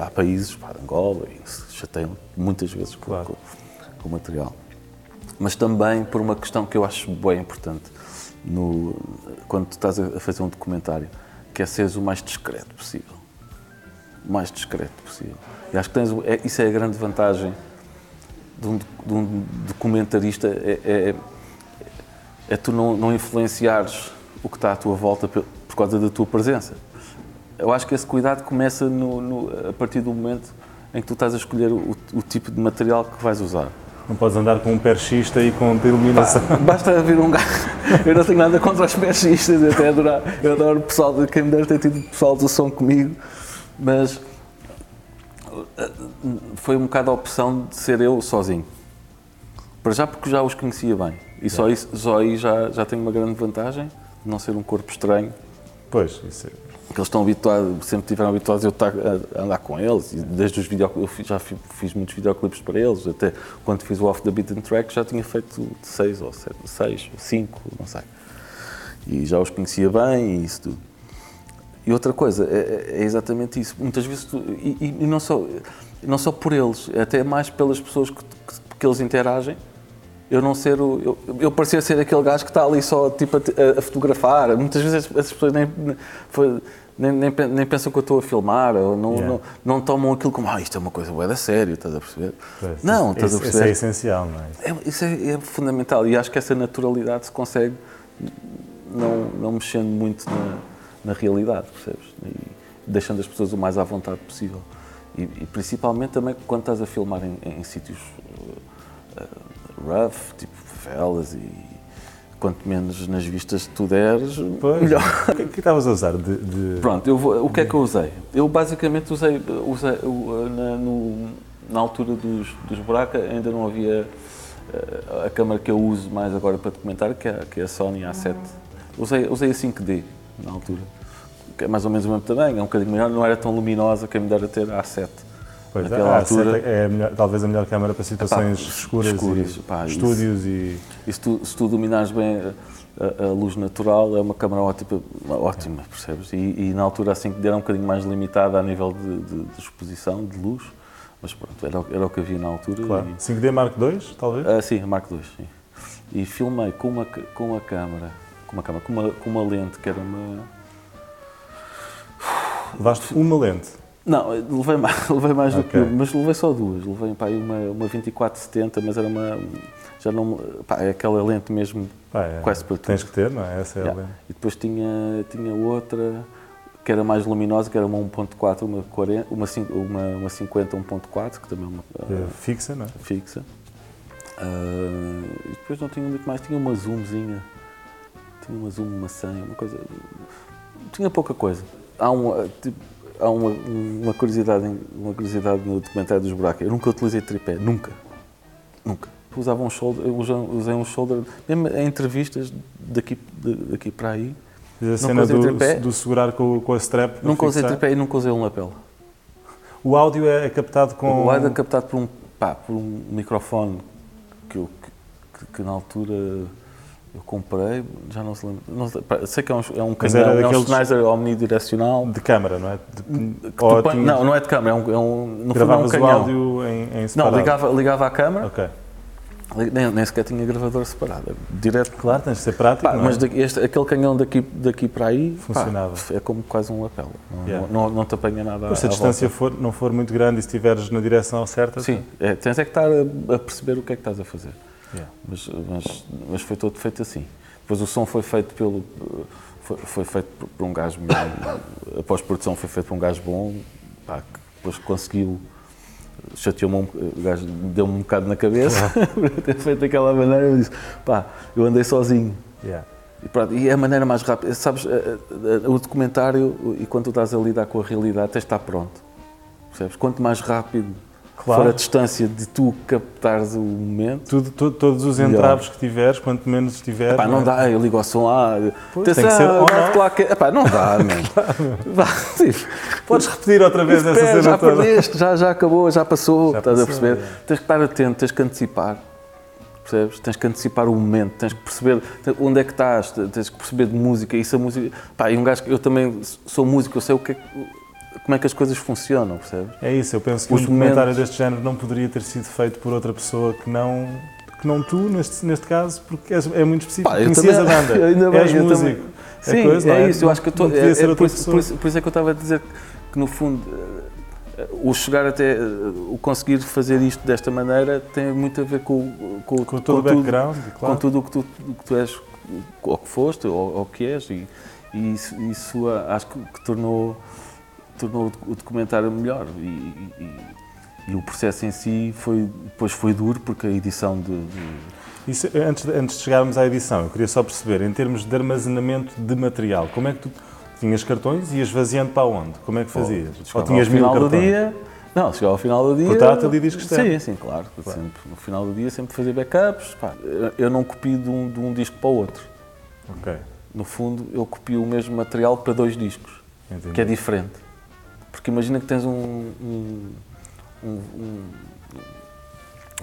Há países, para Angola, e se chateiam muitas vezes com, claro. com, com, o material. Mas também por uma questão que eu acho bem importante no, quando tu estás a fazer um documentário que é seres o mais discreto possível. O mais discreto possível. E acho que tens, é, isso é a grande vantagem de um, de um documentarista, é, é, é tu não, não influenciares o que está à tua volta por, causa da tua presença. Eu acho que esse cuidado começa no, no, a partir do momento em que tu estás a escolher o, o tipo de material que vais usar. Não podes andar com um perchista e com iluminação. Pá, basta vir um gajo. Eu não tenho nada contra os perchistas, eu até adoro, eu adoro o pessoal, de, quem me deve ter tido pessoal do som comigo, mas eh, foi um bocado a opção de ser eu sozinho. Para já porque já os conhecia bem. E só, isso, só aí já, já tenho uma grande vantagem, de não ser um corpo estranho. Pois, isso é que eles estão habituados, sempre tiveram habituados a eu estar a andar com eles, e desde os videoclipes, eu já fiz, fiz, muitos videoclipes para eles, até quando fiz o Off the Beaten Track já tinha feito seis ou sete, seis, cinco, não sei. E já os conhecia bem e isso tudo. E outra coisa, é, é exatamente isso. Muitas vezes, tu, e, e, não, só, não só por eles, é até mais pelas pessoas que, que, que eles interagem, eu não ser o. Eu, eu parecia ser aquele gajo que está ali só tipo, a, a fotografar. Muitas vezes as, as pessoas nem. Nem, nem, nem, pensam que eu estou a filmar, ou não, yeah. não, não, tomam aquilo como, ah, isto é uma coisa boa da sério, estás a perceber? Pois, não, isso, estás a perceber? Isso é essencial, não é? é isso é, é, fundamental e acho que essa naturalidade se consegue não, não mexendo muito na, na realidade, percebes? E deixando as pessoas o mais à vontade possível. E, e principalmente também quando estás a filmar em, em sítios uh, rough, tipo favelas e quanto menos nas vistas tu deres, pois. melhor. O que, é que estavas a usar? De, de... Pronto, eu vou, o que é que eu usei? Eu basicamente usei, usei na, no, na altura dos, dos buracos ainda não havia eh, a câmera que eu uso mais agora para documentar, que é, que é a Sony A7. Usei, usei a 5D na altura, que é mais ou menos o mesmo tamanho, é um bocadinho melhor, não era tão luminosa que me dera ter a A7. Pois, naquela altura. É a melhor, talvez a melhor câmara para situações epá, escuras, escuras e pá, estúdios isso, e. E se tu, se tu dominares bem a, a, luz natural, é uma câmara ótima, ótima percebes? E, e, na altura assim que era um bocadinho mais limitada a nível de, de, de, exposição, de luz, mas pronto, era, era o que havia na altura. Claro. E... 5D Mark II, talvez? Ah, sim, Mark II, sim. E filmei com uma, com uma câmara, com uma câmara, com uma, com uma lente que era uma. Levaste uma lente? Não, levei mais, levei mais okay. do que uma, mas levei só duas. Levei pá, uma, uma 2470, mas era uma. Já não. Pá, é aquela lente mesmo pá, é, quase para tudo. Tens que ter, não é? Essa é yeah. a lente. E depois tinha, tinha outra que era mais luminosa, que era uma 1.4, uma, 40, uma, uma, uma 50 1.4, que também é uma. Uh, fixa, não é? Fixa. Uh, e depois não tinha muito mais, tinha uma zoomzinha. Tinha uma zoom, uma 100, uma coisa. Tinha pouca coisa. Há um. Tipo, há uma, uma, curiosidade, uma curiosidade no documentário dos buracos. Eu nunca utilizei tripé, nunca. Nunca. Usava um shoulder, usei um shoulder, mesmo em entrevistas daqui, daqui para aí. a cena do, tripé, do segurar com, com a strap? Nunca usei tripé e nunca usei um lapel. O áudio é, é captado com. O áudio é captado por um, pá, por um microfone que, eu, que, que na altura eu comprei, já não se lembra. Não, sei que é um, é um canhão, é um Sennheiser omnidirecional. De câmara, não é? De, não, não é de câmara, é um, é um, no Gravavas fundo é um canhão. o áudio em, em separado? Não, ligava, ligava à câmara. Ok. Nem, nem, sequer tinha gravador separado, direto. Claro, tens de ser prático. Pá, é? mas este, aquele canhão daqui, daqui para aí funcionava. Pá, é como quase um lapela. Não, yeah. não, não, não, te apanha nada. Se a, distância for, não for muito grande e se estiveres na direção certa. Sim, é, tens é que estar a, a, perceber o que é que estás a fazer. Yeah. Mas, mas, mas foi todo feito assim. Depois o som foi feito pelo. Foi, foi feito por um gajo. a pós-produção foi feita por um gajo bom, pá, que depois conseguiu. Chateou-me, um, o gajo deu-me um bocado na cabeça por ter feito daquela maneira. Eu disse, pá, eu andei sozinho. Yeah. E, pronto, e é a maneira mais rápida. Sabes, o documentário, e quando tu estás a lidar com a realidade, tens de estar pronto. Percebes? Quanto mais rápido claro. for a distância de tu captares o momento. Tudo, tudo, todos os entraves que tiveres, quanto menos tiveres. Epá, não, não é? dá, eu ligo ao som lá. Pois, tem que ser ou não. Claro que, epá, não dá, mesmo. Podes repetir outra vez essa cena Já toda. perdeste, já, já acabou, já passou, já estás passou, a perceber? É. Tens que estar atento, tens que antecipar. Percebes? Tens que antecipar o momento, tens que perceber onde é que estás, tens que perceber de música. Isso a música. Pá, e um gajo eu também sou músico, eu sei o que é como é que as coisas funcionam, percebes? É isso, eu penso que Os um documentário deste género não poderia ter sido feito por outra pessoa que não, que não tu, neste, neste caso, porque é, é muito específico. Pá, Conhecias também, a banda, ainda bem, és músico. Sim, coisa, não é isso. Eu acho que eu tô, é, é por, isso, por, isso, por isso é que eu estava a dizer que, no fundo, eh, o chegar até. eh, o conseguir fazer isto desta maneira tem muito a ver com, com, Com todo o tudo- background, claro. com tudo o que tu, o que tu és, ou que foste, ou, ou que és, e, e isso, isso, ah, acho que, que tornou, tornou o documentário melhor. E, e- e- o processo em si foi, depois foi duro, porque a edição de. de- Isso, antes, de- antes de chegarmos à edição, eu queria só perceber, em termos de armazenamento de material, como é que tu tinhas cartões e ias vaziando para onde? Como é que fazias? Ou tinhas mil cartões? dia. Não, chegava ao final do dia. Portátil e disco externo. Sim, sim, claro. Sempre, no final do dia sempre fazia backups. Pá, eu- eu não copio de um, de um disco para o outro. Ok, No fundo, eu copio o mesmo material para dois discos. entendi. que é diferente. Porque imagina que tens um, um, um,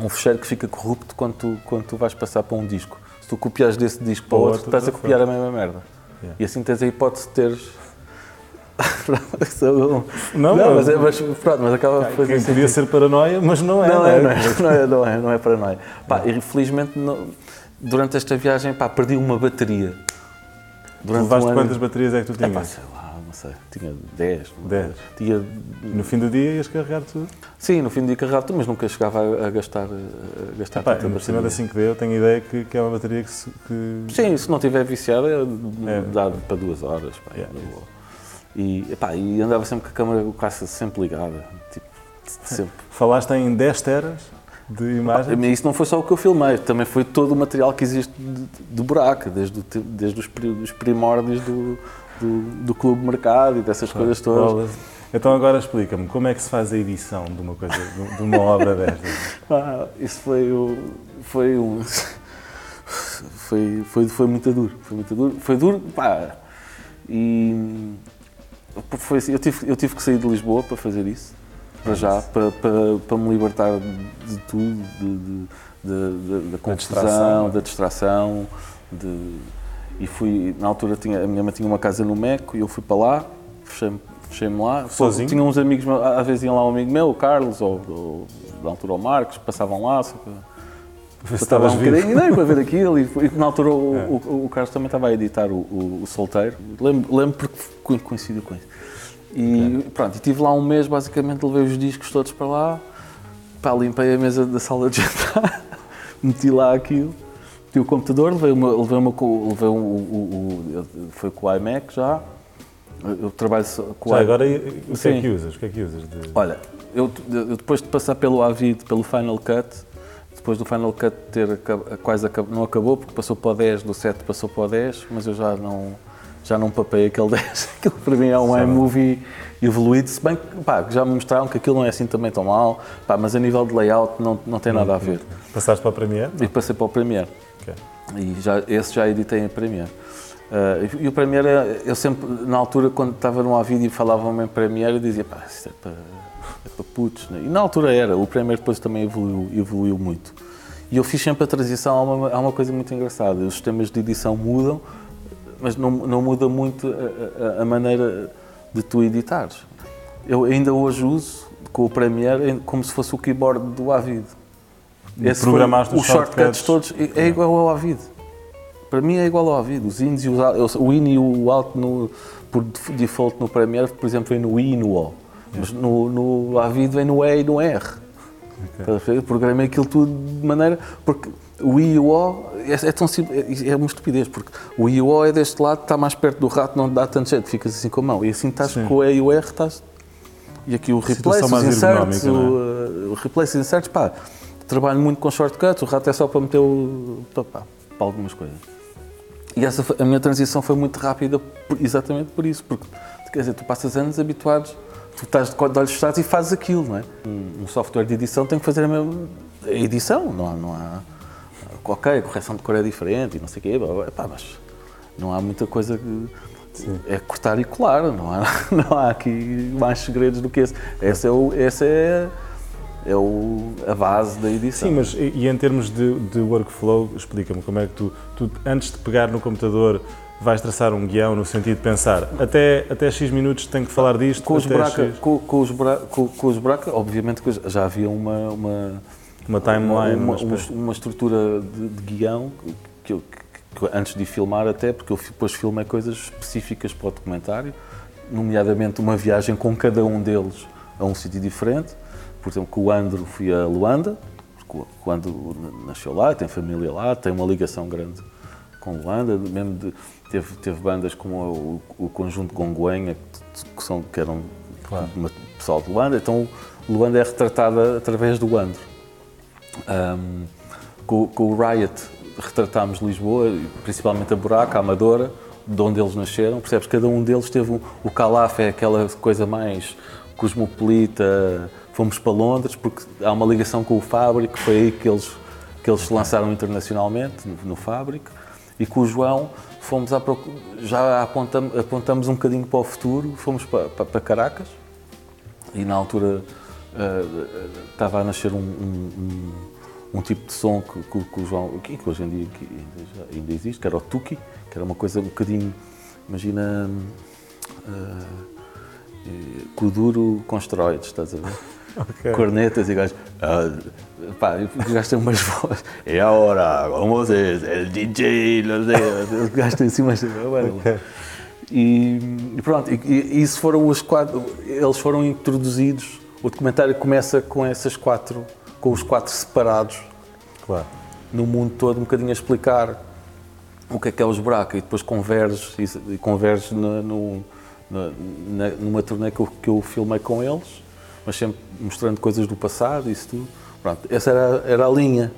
um, fecheiro que fica corrupto quando tu, quando tu vais passar para um disco. Se tu copiares desse disco para o outro, outro, estás a já copiar a mesma merda. Yeah. E assim tens a hipótese de teres. não, Não, mas, é, mas, pronto, mas acaba por fazer podia ser paranoia, mas não é. Não, não é, não, é, não, é, não, é, não é paranoia. Pá, e felizmente, não- durante esta viagem, pá, perdi uma bateria. Durante levaste um quantas baterias é que tu É tinhas? pá, sei lá, não sei, tinha 10. Dez. Tinha, No fim do dia ias carregar tudo? sim, no fim do dia carregava tudo, mas nunca chegava a, gastar, a gastar Pá, tanta cima da bateria. 5D eu tenho a ideia que, que é uma bateria que... se- que... Sim, se não tiver viciado, é, É. dá para duas horas. Pá, Yeah. boa. E, epá, e andava sempre com a câmera quase sempre ligada. Tipo, sempre. Falaste em 10 teras de imagens? Mas Isso não foi só o que eu filmei, também foi todo o material que existe de, de buraco, desde, o desde os primórdios do, do, do clube mercado e dessas coisas todas. Bolas. Então agora explica-me, como é que se faz a edição de uma coisa, de- uma obra destas? Ah, isso foi o. Foi um. Foi, foi, foi muito duro. Foi muito duro. Foi duro, pá. E. Foi assim, eu, tive, eu tive que sair de Lisboa para fazer isso. Para já, para, para, para me libertar de tudo, de, de, de- da confusão, distração. da distração. De, e fui, na altura, tinha, a minha mãe tinha uma casa no Meco e eu fui para lá, fechei-me fechei-me lá. Sozinho? Tinha uns amigos, às vezes iam lá um amigo meu, o Carlos, ou, ou na altura o Marcos, passavam lá, só para, estavas um bocadinho, não, para ver aquilo. E, e na altura o, É. o, o Carlos também estava a editar o, o, Solteiro, lembro, lembro porque co- coincidiu com isso. E pronto, e estive lá um mês, basicamente levei os discos todos para lá, pá, limpei a mesa da sala de jantar, meti lá aquilo, o computador, levei uma, levei uma, levei um, o, o, o- foi com o iMac já, eu trabalho com Já o agora, o que é que usas? O que é que usas? De... Olha, eu, eu depois de passar pelo Avid, pelo Final Cut, depois do Final Cut ter quase acab- não acabou, porque passou para o 10, do 7 passou para o 10, mas eu já não, já não papei aquele 10. Aquilo para mim é um Sabe. iMovie evoluído, se bem que pá, já me mostraram que aquilo não é assim também tão mal, pá, mas a nível de layout não, não tem nada a ver. Passaste para a Premiere? E passei para o Premiere. E já, esse já editei em Premiere. Ah, e o Premiere, eu sempre, na altura, quando estava no Avid e falavam-me em Premiere, eu dizia, pá, isso é para, é para putos. Né? E na altura era, o Premiere depois também evoluiu, evoluiu muito. E eu fiz sempre a transição a uma, a uma coisa muito engraçada. Os sistemas de edição mudam, mas não, não muda muito a, a- a maneira de tu editares. Eu ainda hoje uso com o Premiere em- como se fosse o keyboard do Avid. Esse programaste os os shortcuts shortcuts. todos é é igual ao Avid. Para mim é igual ao Avid. Os ins e os out, o in e o out no, por def- default no Premiere, por exemplo, vem no I e no O. Mas no, no Avid vem no E e no R. Perceber? Programei aquilo tudo de maneira. Porque o I e o O é, é tão simples, é, é uma estupidez, porque o I e o O é deste lado, está mais perto do rato, não dá tanto jeito, ficas assim com a mão. E assim estás Sim. com o E e o R, estás. E aqui o replace, Situação os inserts, o, o replace inserts, pá, trabalho muito com shortcuts, o rato é só para meter o. para algumas coisas. E essa foi- a minha transição foi muito rápida exatamente por isso, porque quer dizer, tu passas anos habituados, tu estás de olhos fechados e fazes aquilo, não é? Um, um software de edição tem que fazer a mesma edição, não há, não há ok, a correção de cor é diferente e não sei o quê, pá, mas não há muita coisa que é cortar e colar, não há, não há aqui mais segredos do que esse. Esse é, o, esse é, é o, a base da edição. Sim, mas e, em termos de, de workflow, explica-me como é que tu, tu, antes de pegar no computador, vais traçar um guião no sentido de pensar até, até X minutos tenho que falar disto, Com os, X, com, com os, bura, com, com os buraca, obviamente que já havia uma, uma, uma timeline, uma, uma uma, estrutura de, de guião que eu, antes de filmar até, porque eu depois filmei coisas específicas para o documentário, nomeadamente uma viagem com cada um deles a um sítio diferente. Por exemplo, com o Andro fui a Luanda, porque o Andro nasceu lá, tem família lá, tem uma ligação grande com Luanda, mesmo de, teve, teve bandas como o, o conjunto Gonguenha, que, são, que eram claro. uma, pessoal de Luanda, então Luanda é retratada através do Andro. Um, com, com, o Riot retratámos Lisboa, principalmente a Buraca, a Amadora, de onde eles nasceram, percebes? Cada um deles teve um, o Calaf é aquela coisa mais cosmopolita, fomos para Londres porque há uma ligação com o Fábrico, foi aí que eles, que eles se lançaram internacionalmente, no, no Fábrico, e com o João fomos a, já apontamos, apontamos um bocadinho para o futuro, fomos para, para, para Caracas, e na altura uh, estava a nascer um, um, um, um, tipo de som que, que, que o João, que, que hoje em dia ainda, ainda, existe, que era o Tuki, que era uma coisa um bocadinho, imagina, uh, Kuduro com esteroides, estás a ver? Okay. Cornetas e gajos. Uh, pá, os gajos têm umas vozes. É a hora, vamos ver, é o DJ, não sei. Têm assim umas. Okay. E, e pronto, e, e, isso foram os quatro. Eles foram introduzidos. O documentário começa com essas quatro, com os quatro separados. Claro. No mundo todo, um bocadinho a explicar o que é que é os buracos e depois converges, e, converges na, no, na, numa turnê que eu, que eu filmei com eles, mas sempre mostrando coisas do passado, isso tudo. Pronto, essa era, era a linha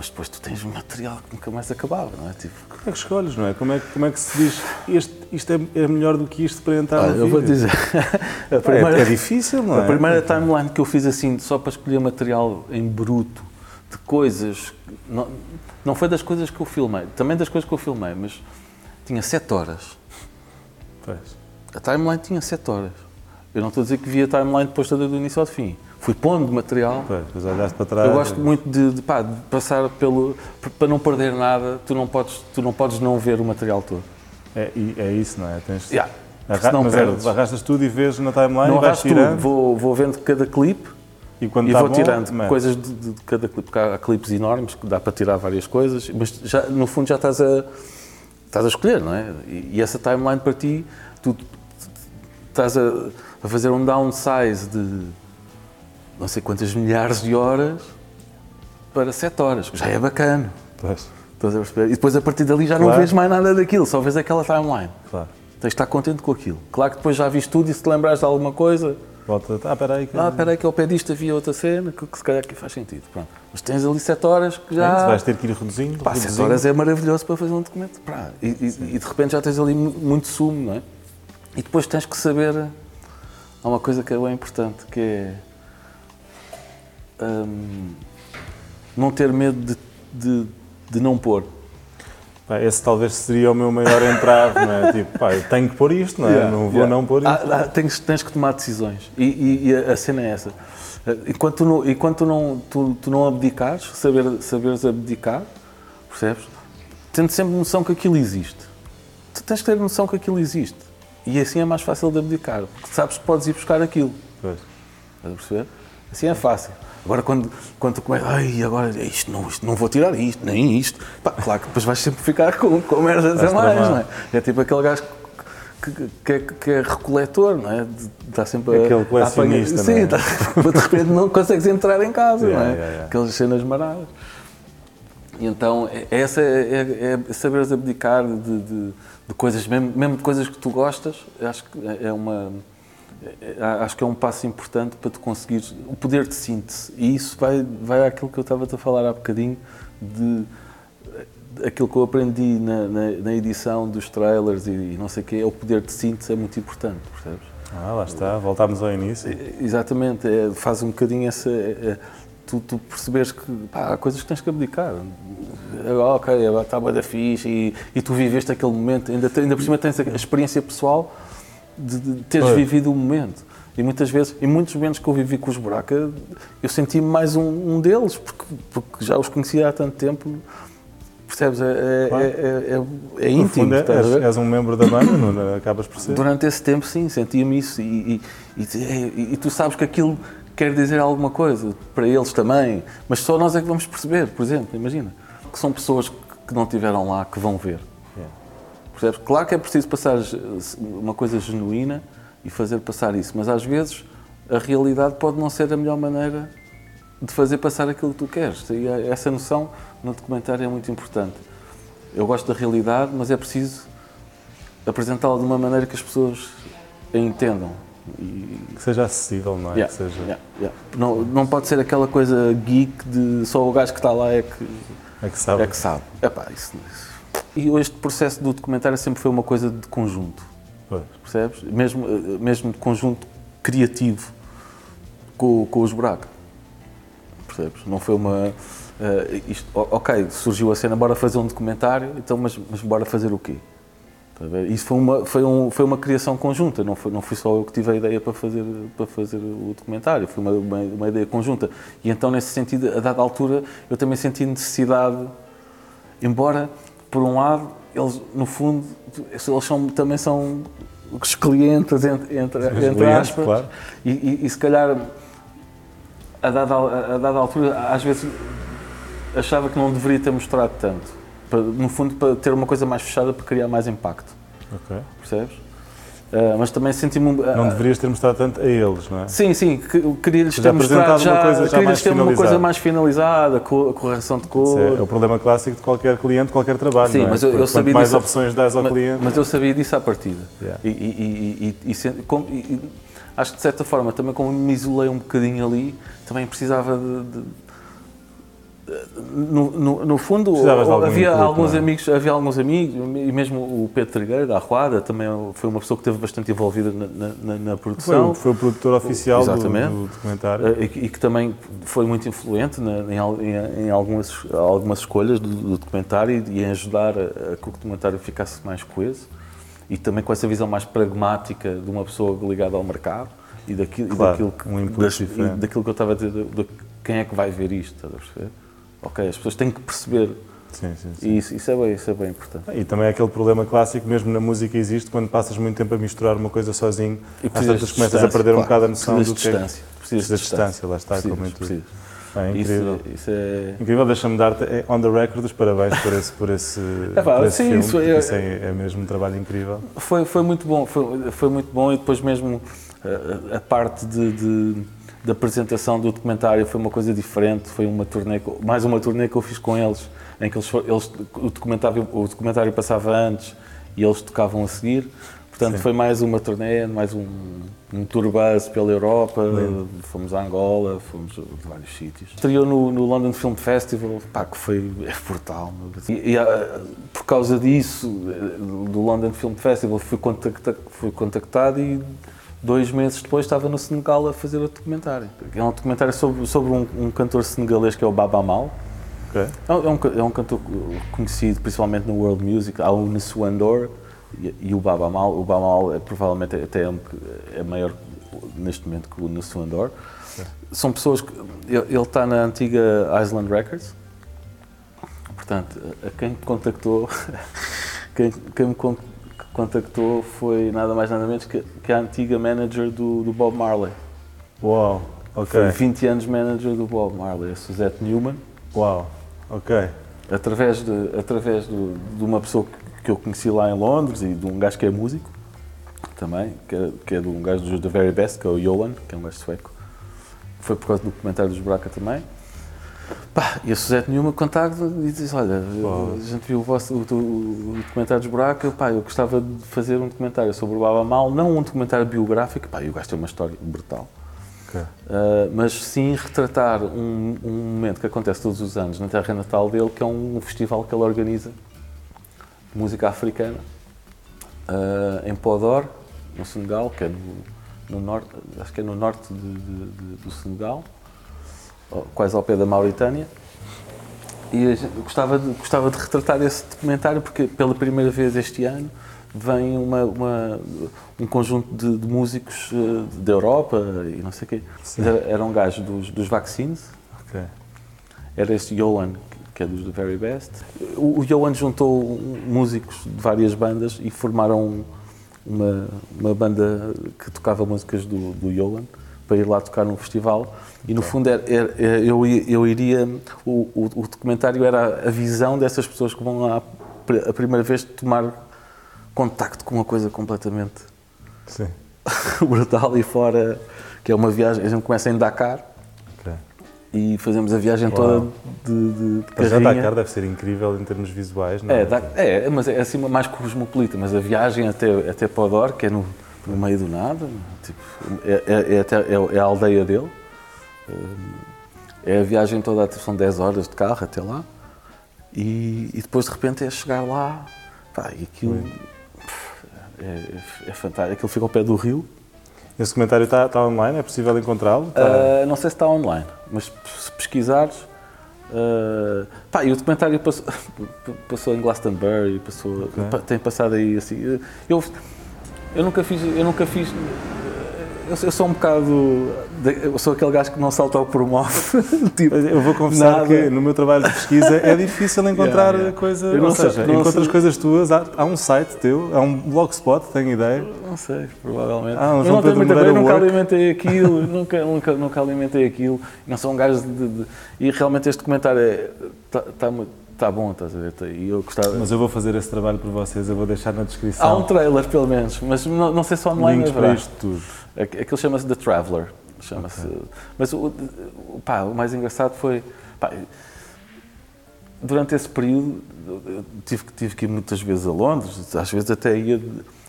mas depois tu tens um material que nunca mais acabava, não é? Tipo... Como é que escolhes, não é? Como é, como é que se diz este, isto é, é melhor do que isto para entrar Olha, no Eu vou dizer. primeira, é, é, difícil, não é? A primeira timeline que eu fiz assim, só para escolher material em bruto, de coisas. Não, não foi das coisas que eu filmei, também das coisas que eu filmei, mas tinha 7 horas. Pois. A timeline tinha 7 horas. Eu não estou a dizer que vi a timeline depois toda do início ao fim fui pondo material. Pois, olhaste para trás. Eu gosto muito de, de, pá, de, passar pelo. para não perder nada, tu não podes, tu não, podes não ver o material todo. É, é isso, não é? Tens, yeah. Arra mas perdes. arrastas tudo e vês na timeline não e vais tirando. Tudo. Vou, vou vendo cada clipe e, quando e tá vou bom, tirando man. coisas de, de, cada clipe, porque há clipes enormes que dá para tirar várias coisas, mas já, no fundo já estás a, estás a escolher, não é? E, e essa timeline para ti, tu, tu estás a, a fazer um downsize de não sei quantas milhares de horas para 7 horas, já é bacana. Pois. E depois a partir dali já claro. não vês mais nada daquilo, só vês aquela timeline. Claro. Tens de estar contente com aquilo. Claro que depois já viste tudo e se te lembrares de alguma coisa. Volta, ah, espera aí. Que... Ah, espera aí que ao pé disto havia outra cena que, que se calhar aqui faz sentido. Pronto. Mas tens ali 7 horas que já. É, vais ter que ir reduzindo. Pá, 7 horas é maravilhoso para fazer um documento. Pá, e, e, e, de repente já tens ali muito sumo, não é? E depois tens que saber. Há uma coisa que é bem importante, que é hum, não ter medo de, de, de não pôr. Pá, esse talvez seria o meu maior entrave, não é? Tipo, pá, tenho que pôr isto, não é? Yeah, não vou yeah. não pôr isto. Ah, ah, tens, tens que tomar decisões. E, e, e, a cena é essa. Enquanto tu não, enquanto tu não, tu, tu não abdicares, saber, saberes abdicar, percebes? Tendo sempre noção que aquilo existe. Tu tens que ter noção que aquilo existe. E assim é mais fácil de abdicar, porque sabes que podes ir buscar aquilo. Pois. Estás a perceber? Assim é fácil. Agora, quando, quando tu começas, ai, agora isto não, isto não vou tirar isto, nem isto, pá, claro que depois vais sempre ficar com, com merdas a mais, não é? É tipo aquele gajo que, que, é, que é recoletor, não é? Está sempre a. Aquele colecionista, a Sim, não é? tá, de repente não consegues entrar em casa, yeah, não é? Yeah, yeah. Aquelas cenas maradas. E então, é, é essa é, é, é saberes abdicar de, de, de, coisas, mesmo, mesmo de coisas que tu gostas, acho que é, é uma é, acho que é um passo importante para tu conseguires o poder de síntese. E isso vai, vai àquilo que eu estava a falar há bocadinho, de aquilo que eu aprendi na, na, na edição dos trailers e, e, não sei o quê, é o poder de síntese é muito importante, percebes? Ah, lá está, voltámos ao início. Exatamente, é, faz um bocadinho essa. É, é tu, tu percebes que pá, há coisas que tens que abdicar. É, ok, está bem da fixe e, e tu viveste aquele momento, ainda, ainda por cima tens a experiência pessoal de, de teres Oi. vivido o momento. E muitas vezes, em muitos momentos que eu vivi com os buracos, eu senti-me mais um, um, deles, porque, porque já os conhecia há tanto tempo. Percebes? É, é, é, é, é íntimo. Fundo, és, és, um membro da banda, não, acabas por ser. Durante esse tempo, sim, sentia-me isso. E, e, e, e, tu sabes que aquilo quer dizer alguma coisa para eles também, mas só nós é que vamos perceber, por exemplo, imagina. Que são pessoas que não estiveram lá que vão ver. Yeah. Percebes? Claro que é preciso passar uma coisa genuína e fazer passar isso, mas às vezes a realidade pode não ser a melhor maneira de fazer passar aquilo que tu queres. E essa noção no documentário é muito importante. Eu gosto da realidade, mas é preciso apresentá-la de uma maneira que as pessoas a entendam. E... Que seja acessível, não é? Yeah, seja... Yeah, yeah. Não, não pode ser aquela coisa geek de só o gajo que está lá é que, é que sabe. É que sabe. Epá, isso, isso. E este processo do documentário sempre foi uma coisa de conjunto. Pois. Percebes? Mesmo, mesmo de conjunto criativo com, com os buracos. Percebes? Não foi uma. Uh, isto, ok, surgiu a cena, bora fazer um documentário, então, mas, mas bora fazer o quê? Isso foi uma, foi, um, foi uma criação conjunta, não, foi, não fui só eu que tive a ideia para fazer, para fazer o documentário, foi uma, uma, uma ideia conjunta. E então, nesse sentido, a dada altura, eu também senti necessidade, embora, por um lado, eles, no fundo, eles são, também são os clientes, entre, entre, entre aspas, claro. e, e, e, se calhar, a dada, a dada altura, às vezes, achava que não deveria ter mostrado tanto para, no fundo, para ter uma coisa mais fechada para criar mais impacto. Ok. Percebes? Uh, mas também senti-me. Uh, não deverias ter mostrado tanto a eles, não é? Sim, sim, queria-lhes ter mostrado já, uma coisa, já queria ter uma coisa mais finalizada, com a correção de cor. É, é, o problema clássico de qualquer cliente, qualquer trabalho. Sim, é? mas eu, eu sabia mais disso, opções dás ao mas, cliente. Mas eu sabia disso à partida. Yeah. E, e, e, e, acho que de certa forma, também como me isolei um bocadinho ali, também precisava de, de no, no, no, fundo havia input, alguns é? amigos havia alguns amigos e mesmo o Pedro Trigueiro da Arruada também foi uma pessoa que esteve bastante envolvida na, na, na produção foi, foi, o produtor oficial do, do, documentário eh, e, e, que também foi muito influente na, em, em, algumas algumas escolhas do, do documentário e, e, em ajudar a, a, que o documentário ficasse mais coeso e também com essa visão mais pragmática de uma pessoa ligada ao mercado e daquilo, claro, e daquilo, que, um das, daquilo que eu estava a dizer de, de, quem é que vai ver isto, estás a perceber? Ok, as pessoas têm que perceber. Sim, sim, sim. E isso, isso, é bem, isso é bem importante. E também é aquele problema clássico, mesmo na música existe, quando passas muito tempo a misturar uma coisa sozinho, e às tantas começas a perder claro. um bocado a noção do que é. Precisas de distância, lá está, precisas, como em tudo. Precisas. É incrível. Isso, isso é... Incrível, deixa-me dar-te é, on the record os parabéns por esse, por esse, é, pá, por esse sim, filme. Isso, é, isso é, é, mesmo um trabalho incrível. Foi, foi muito bom, foi, foi muito bom e depois mesmo a, a parte de, de da apresentação do documentário foi uma coisa diferente, foi uma turnê, mais uma turnê que eu fiz com eles, em que eles, eles o, documentário, o documentário passava antes e eles tocavam a seguir. Portanto, Sim. foi mais uma turnê, mais um, um tour bus pela Europa, fomos a Angola, fomos a vários sítios. Estreou no, no London Film Festival, pá, que foi é brutal. E, e, ah, por causa disso, do London Film Festival, fui contactado, fui contactado e dois meses depois estava no Senegal a fazer outro documentário. É um documentário sobre, sobre um, um cantor senegalês que é o Baba Mal. Okay. É, um, é um cantor conhecido principalmente no world music. Há o Nessuandor e, e, o Baba Mal. O Baba Mal é, provavelmente até é, é maior neste momento que o Nessuandor. Okay. São pessoas que. Ele, ele está na antiga Island Records. Portanto, a quem me contactou, quem, quem me contactou foi nada mais nada menos que, que a antiga manager do, do Bob Marley. Uau, ok. Foi 20 anos manager do Bob Marley, a Suzette Newman. Uau, ok. Através de, através de, de uma pessoa que eu conheci lá em Londres e de um gajo que é músico também, que é, que é de um gajo dos The Very Best, que é o Johan, que é um gajo sueco. Foi por causa do documentário dos Braca também. Pá, e a Suzette Newman contacta e diz: Olha, a gente viu o, vosso, o, o, o documentário dos Braca, pá, eu gostava de fazer um documentário sobre o Baba Mal, não um documentário biográfico, pá, eu gosto de uma história brutal. Okay. Uh, mas sim retratar um, um, momento que acontece todos os anos na terra natal dele, que é um, um festival que ele organiza de música africana uh, em Podor, no Senegal, que é no, no norte, acho que é no norte de, de, de, do Senegal quase ao pé da Mauritânia. E gostava de, gostava de retratar esse documentário porque pela primeira vez este ano vem uma, uma um conjunto de, de, músicos uh, da Europa e não sei o quê. Era, era, um gajo dos, dos Vaccines. Okay. Era este Johan, que é dos The Very Best. O, o Johan juntou músicos de várias bandas e formaram uma, uma banda que tocava músicas do, do Johan para ir lá tocar num festival e no fundo era, era- eu, eu iria, o, o, o documentário era a visão dessas pessoas que vão lá a primeira vez tomar contacto com uma coisa completamente Sim. brutal e fora, que é uma viagem, a gente começa em Dakar e fazemos a viagem Uau. toda de, de, de Mas já carrinha. Dakar deve ser incrível em termos visuais, não É, dá- é, mas é assim mais cosmopolita, mas a viagem até, até Podor, que é no, no meio do nada, tipo, é, é, é, até- é- é a aldeia dele, é a viagem toda, são 10 horas de carro até lá, e, e depois de repente é chegar lá, pá, e aquilo pff, é, é fantástico, aquilo fica ao pé do rio, Esse comentário está está online? É possível encontrá-lo? Está- Uh, não sei se está online, mas se pesquisares. Uh, pá, e o documentário passou, passou em Glastonbury, passou, Ok. pa- tem passado aí assim. Eu, eu nunca fiz. Eu nunca fiz. Eu, sou- eu sou um bocado. de- Eu sou aquele gajo que não salta ao promove. tipo, Eu vou confessar nada. que no meu trabalho de pesquisa é difícil encontrar Yeah, yeah. coisas. Ou sei- seja, encontras sei- coisas tuas. Há, há um site teu, há um blogspot, tenho ideia. Não sei, provavelmente. Ah, um João não Pedro muito Moreira nunca alimentei aquilo, nunca, nunca, nunca alimentei aquilo. Não sou um gajo de. de- e realmente este documentário está tá, mu- tá bom, estás a ver? Tá- E eu gostava. Mas eu vou fazer esse trabalho por vocês, eu vou deixar na descrição Há um trailer, pelo menos, mas não, não sei se online links para isto tudo. Aqu- Aquilo chama-se The Traveller. Chama-se. Mas o, pá, o mais engraçado foi. pá, durante esse período, tive, que- tive que ir muitas vezes a Londres, às vezes até ia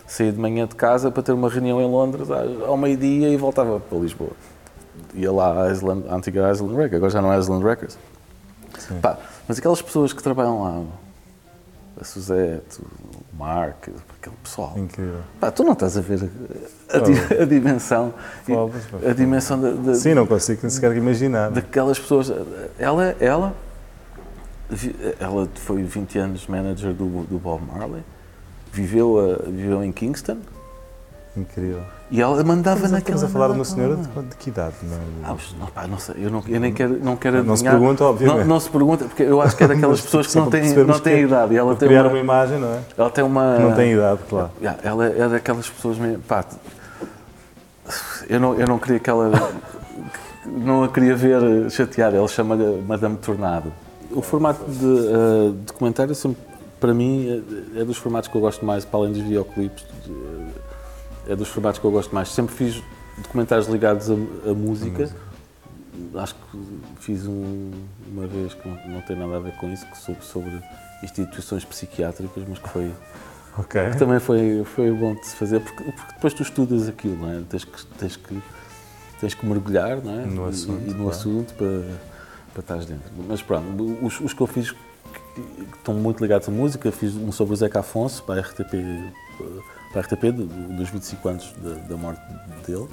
sair de manhã de casa para ter uma reunião em Londres ao meio-dia e voltava para Lisboa. Ia lá à, Island, à antiga Island Records, agora já não é Island Records. Sim. Pá, mas aquelas pessoas que trabalham lá, a Suzette, o Mark, aquele pessoal. Incrível. Pá, tu não estás a ver a, a a dimensão, a dimensão da, da- Sim, não consigo nem sequer imaginar. daquelas pessoas. Ela, ela, ela foi 20 anos manager do, do Bob Marley, viveu, a- viveu em Kingston Incrível. e ela mandava Estamos, naquela. estamos a falar de uma senhora de, de que idade? Não, Ah, mas não, pá, não sei, eu, não, eu nem quero, não quero Não se pergunta, obviamente. Não, não se pergunta, porque eu acho que é daquelas pessoas que não têm, não têm idade. E ela tem criar uma, uma imagem, não é? ela tem uma. Que não tem idade, claro. Ela é daquelas pessoas mesmo. Pá, eu não, eu não queria que ela. Não a queria ver chateada, ele chama-lhe Madame Tornado. O formato de eh, documentário, sempre, para mim, é, é dos formatos que eu gosto mais, para além dos videoclipes, de- é dos formatos que eu gosto mais. Sempre fiz documentários ligados a, a música. Acho que fiz um, uma vez que não, não tem nada a ver com isso, que sobre, sobre instituições psiquiátricas, mas que foi que também foi, foi bom de se fazer, porque, porque depois tu estudas aquilo, não é? Tens que, tens que, tens que mergulhar não é? No E- assunto, e, no claro. assunto para, para estares dentro. Mas pronto, os, os que eu fiz que, que estão muito ligados à música, fiz um sobre o Zeca Afonso para a RTP, para a RTP do- dos 25 anos da, da morte dele.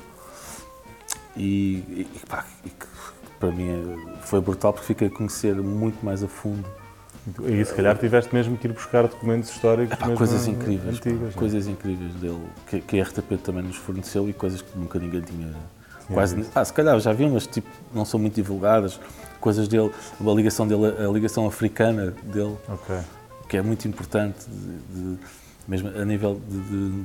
E, e, pá, e que para mim é- foi brutal porque fiquei a conhecer muito mais a fundo E se calhar tiveste mesmo que ir buscar documentos históricos Epá, coisas incríveis, pá, antigas. não é? coisas incríveis dele, que, que a RTP também nos forneceu e coisas que nunca ninguém tinha quase. Ah, se calhar já viam, mas tipo, não são muito divulgadas. Coisas dele, a ligação dele, a ligação africana dele, Ok. que é muito importante, de- de- mesmo a nível de, de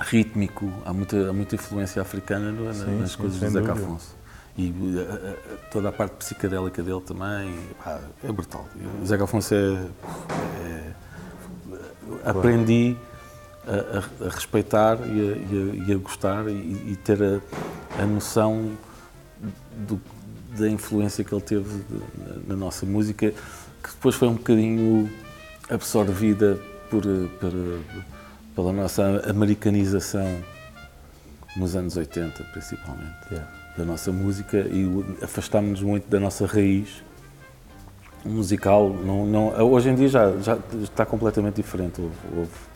rítmico, há muita, há muita influência africana no- Sim, nas coisas do Zeca. Afonso. E uh, uh, toda a parte psicadélica dele também, pá, é brutal. O Zeca Afonso é, é- aprendi a, a- a respeitar e a, e a- e a gostar e, e ter a, a noção do- da influência que ele teve de- na, na nossa música, que depois foi um bocadinho absorvida por, eh, por- pela nossa americanização nos anos 80, principalmente, Yeah. da nossa música e afastámos-nos muito da nossa raiz musical. Não, não, hoje em dia já, já está completamente diferente. Houve- houve-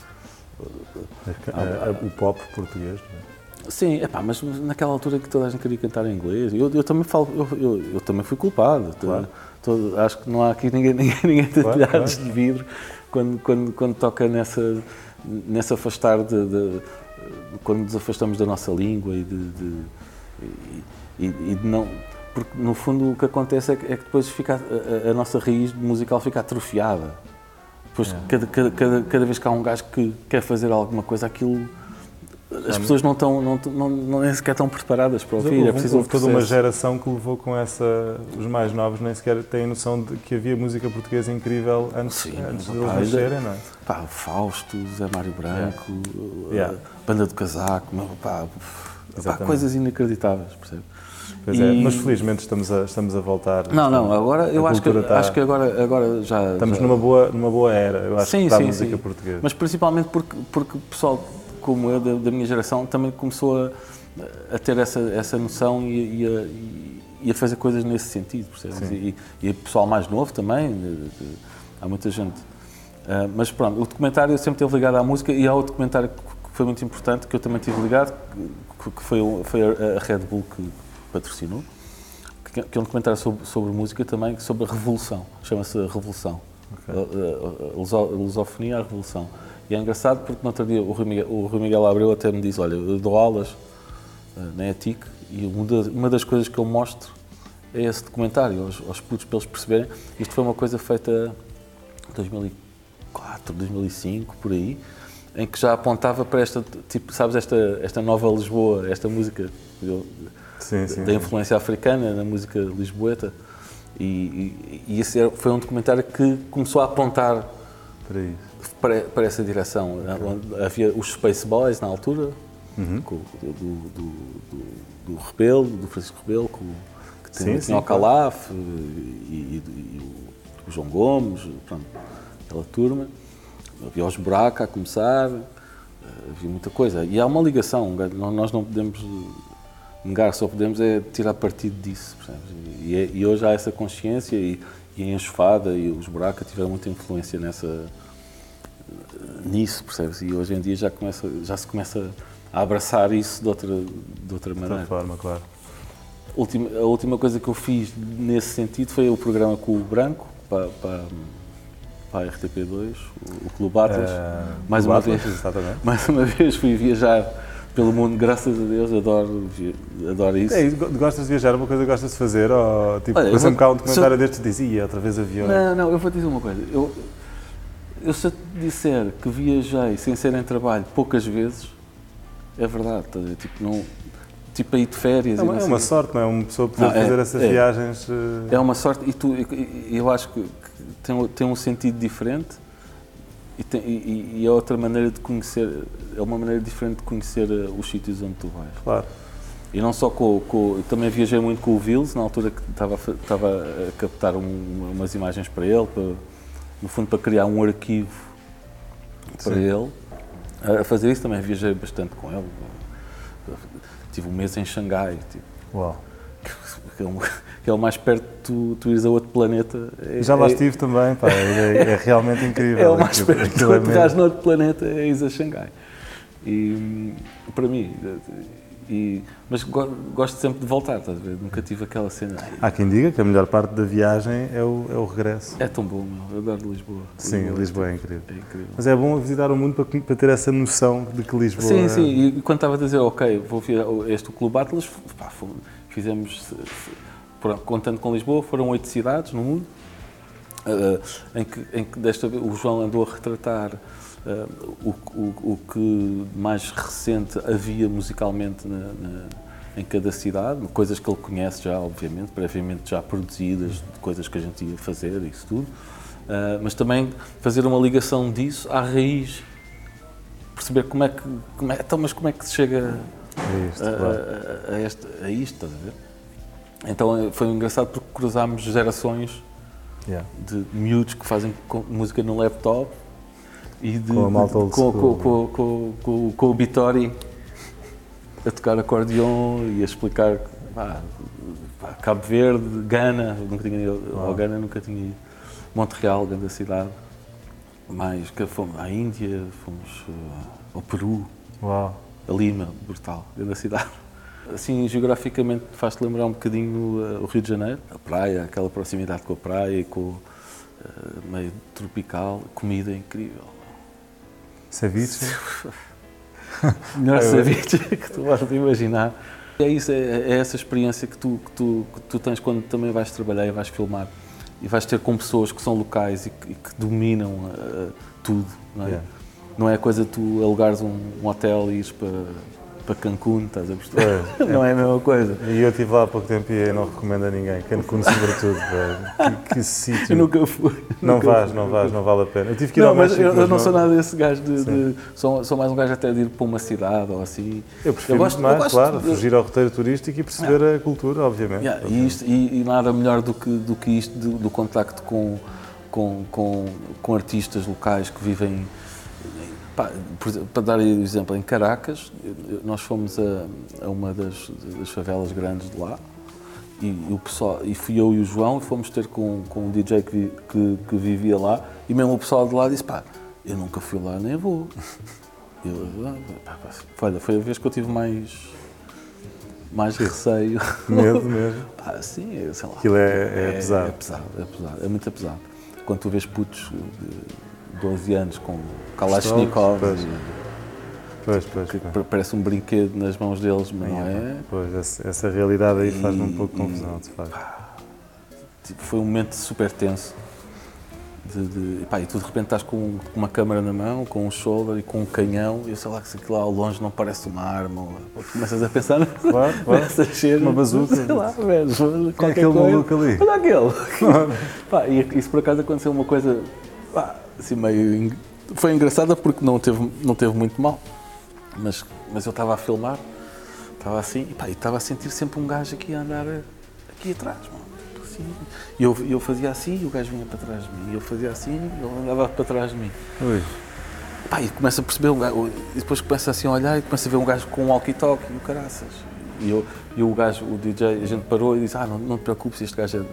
o pop português. não é? Sim, epá, mas naquela altura que toda a gente queria cantar em inglês, eu, eu também falo, eu, eu, eu também fui culpado. Claro. Todo- acho que não há aqui ninguém, ninguém, ninguém de Claro, telhados claro. de vidro quando, quando, quando toca nessa, nesse afastar de, de- quando nos afastamos da nossa língua e de, de- e, e- de não. Porque no fundo o que acontece é que, é que depois fica, a, a- a nossa raiz musical fica atrofiada. Depois, É. cada, cada, cada, cada vez que há um gajo que quer fazer alguma coisa, aquilo as pessoas não estão, não, não, não nem sequer estão preparadas para ouvir. Houve, é preciso houve toda uma geração que levou com essa. Os mais novos nem sequer têm noção de que havia música portuguesa incrível antes, Sim, antes deles nascerem, não é? Pá, o Fausto, Zé Mário Branco, Yeah. Banda do Casaco, pá, pá, coisas inacreditáveis, percebe? Pois é, E- mas felizmente estamos a, estamos a voltar. Não, não, agora eu acho que, está- acho que agora, agora já. Estamos já- numa boa, numa boa era, eu acho, Sim, para sim, a música sim. portuguesa. Mas principalmente porque, porque o pessoal como eu, da, da minha geração, também começou a, a ter essa, essa noção e, e a, e- a fazer coisas nesse sentido, percebes? E, e o pessoal mais novo também, de- de- há muita gente. Ah, mas pronto, o documentário sempre esteve ligado à música e há outro documentário que foi muito importante, que eu também estive ligado, que, que foi, foi a Red Bull que patrocinou, que, que é um documentário sobre, sobre música também, sobre a revolução, chama-se Revolução. A, a- a luso- a lusofonia, a revolução. E é engraçado porque no outro dia o Rui Miguel, o Rui Miguel Abreu até me disse, olha, eu dou aulas eh, na ETIC e uma das, coisas que eu mostro é esse documentário, aos, aos putos para eles perceberem. Isto foi uma coisa feita em 2004, 2005, por aí, em que já apontava para esta, tipo, sabes, esta, esta nova Lisboa, esta música Sim, sim. da influência africana na música lisboeta. E, e, e esse foi um documentário que começou a apontar Para isso. Para, para essa direção. Havia os Space Boys na altura, com, do, do, do, do Rebelo, do Francisco Rebelo, com, que Sim, tinha, sim, tinha o claro. Calaf e, e- e o, João Gomes, pronto, aquela turma. Havia os Buraca a começar, eh, havia muita coisa. E há uma ligação, nós não podemos negar, só podemos é tirar partido disso. E, é- e hoje há essa consciência e, e a Enxofada e os Buraca tiveram muita influência nessa, nisso, percebes? E hoje em dia já, começa, já se começa a abraçar isso de outra, de outra De maneira. outra forma, claro. Última- a última coisa que eu fiz nesse sentido foi o programa com o Branco, para, para, para a RTP2, o, Clube Atlas. Eh, mais uma Atlas, vez. Exatamente. Mais uma vez fui viajar pelo mundo, graças a Deus, adoro, adoro isso. É gostas de viajar, uma coisa que gostas de fazer? Ou tipo, Olha, eu vou- cá um documentário se- destes dizia outra vez aviões. Não, não, eu vou te dizer uma coisa. Eu, eu se eu te disser que viajei sem ser em trabalho poucas vezes, é verdade. ver? Tipo, não, tipo a ir de férias. É e uma, é uma sorte, não é? Uma pessoa poder Não, é, fazer essas é. viagens. eh, É uma sorte e tu, eu acho que, tem, um- tem um sentido diferente e, tem, e, e é outra maneira de conhecer, é uma maneira diferente de conhecer eh, os sítios onde tu vais. Claro. E não só com, com também viajei muito com o Vils, na altura que estava, estava a captar um- umas imagens para ele, para, no fundo para criar um arquivo para Sim. ele. A fazer isso também viajei bastante com ele. Tive um mês em Xangai, tipo, Uau. que é, que é o mais perto de tu, tu ires a outro planeta. É- Já lá é- estive também, pá, é, é realmente incrível. É o mais perto de tu é mesmo- no outro planeta, é ires a Xangai. E para mim, e, mas go- gosto sempre de voltar, estás a ver? Nunca tive aquela cena. "Ai, Há quem diga que a melhor parte da viagem é o, é o regresso. É tão bom, meu. Eu adoro Lisboa. Sim, Lisboa é incrível. É incrível. Mas é bom visitar o mundo para, para ter essa noção de que Lisboa. Sim, sim. E quando estava a dizer, ok, vou ver este Clube Atlas, pá, fizemos, contando com Lisboa, foram oito cidades no mundo, eh, em, que, em que desta vez o João andou a retratar o, o, o que mais recente havia musicalmente na- na- em cada cidade, coisas que ele conhece já, obviamente, previamente já produzidas, coisas que a gente ia fazer, isso tudo, Eh, mas também fazer uma ligação disso à raiz perceber como é que. Como é, então, mas como é que se chega É isto, a, claro. a, a este- a isto, estás a ver? Então eh, foi engraçado porque cruzámos gerações Yeah. de miúdos que fazem música no laptop e de, Com a malta old com, school. com, com, com, com o Bitori a tocar acordeon e a explicar pá, Cabo Verde, Gana, nunca tinha ido ao Uau. Gana, nunca tinha ido. Montreal, grande cidade. Mais que fomos à Índia, fomos eh, ao Peru, Uau. a Lima, brutal, grande cidade. Assim, geograficamente faz-te lembrar um bocadinho eh, o Rio de Janeiro, a praia, aquela proximidade com a praia e com o eh, meio tropical, comida incrível. Ceviche. Melhor ceviche que tu podes imaginar. É isso, é, é essa experiência que tu, que, tu, que tu tens quando também vais trabalhar e vais filmar e vais ter com pessoas que são locais e que, e que dominam eh, tudo, não é? Yeah. não é coisa de tu alugares um, um hotel e ires para, para Cancún, estás a perceber? Pois, não é a mesma coisa. E eu estive lá há pouco tempo e eu não recomendo a ninguém. Cancún, sobretudo. Que, que Eu sítio. nunca fui. Não nunca vais, fui. não vais, não vale a pena. Eu tive que ir ao Não, mas México, eu, eu não sou nada desse gajo de. de- sou, sou mais um gajo até de ir para uma cidade ou assim. Eu prefiro gosto- muito mais, eu gosto claro, de- fugir ao roteiro turístico e perceber a cultura, obviamente. Yeah, e, isto- e- e nada melhor do que, do que isto, do, do contacto com, com, com, com artistas locais que vivem. Pá, por exemplo, para dar aí o exemplo, em Caracas, nós fomos a, a uma das, das favelas grandes de lá e, o pessoal, e fui eu e o João e fomos ter com, com um DJ que, que, que vivia lá e mesmo o pessoal de lá disse: pá, eu nunca fui lá nem vou. Eu, "Ah, pá, pá, olha, foi a vez que eu tive mais, mais receio. Medo mesmo. Pá, sim, sei lá. Aquilo é, é pesado. É pesado, é pesado, é muito pesado. Quando tu vês putos de 12 anos com Kalashnikov, Pois. Pois, pois, que pois. parece um brinquedo nas mãos deles, mas não é. Pois, essa, essa realidade aí faz-me um pouco de confusão, de facto. Tipo, foi um momento super tenso. De, de, pá, e tu de repente estás com uma câmera na mão, com um shoulder e com um canhão, e eu sei lá que se aquilo lá ao longe não parece uma arma, ou, começas a pensar Claro, claro. Começa a ser Uma bazuca. Sei lá, velho. Quem é qualquer aquele coisa. maluco ali? Olha aquele. Pá, e isso por acaso aconteceu uma coisa pá, assim meio. Foi engraçada porque não teve, não teve muito mal. Mas, mas eu estava a filmar, estava assim, e pá, estava a sentir sempre um gajo aqui a andar aqui atrás, mano. Assim. E eu, eu fazia assim e o gajo vinha para trás de mim. E eu fazia assim e ele andava para trás de mim. Ui. Pá, e começa a perceber, um gajo, e depois começa assim a olhar e começa a ver um gajo com um walkie-talkie e o caraças. E, eu, e o gajo, o DJ, a gente parou e disse, ah, não, não te preocupes, este gajo é,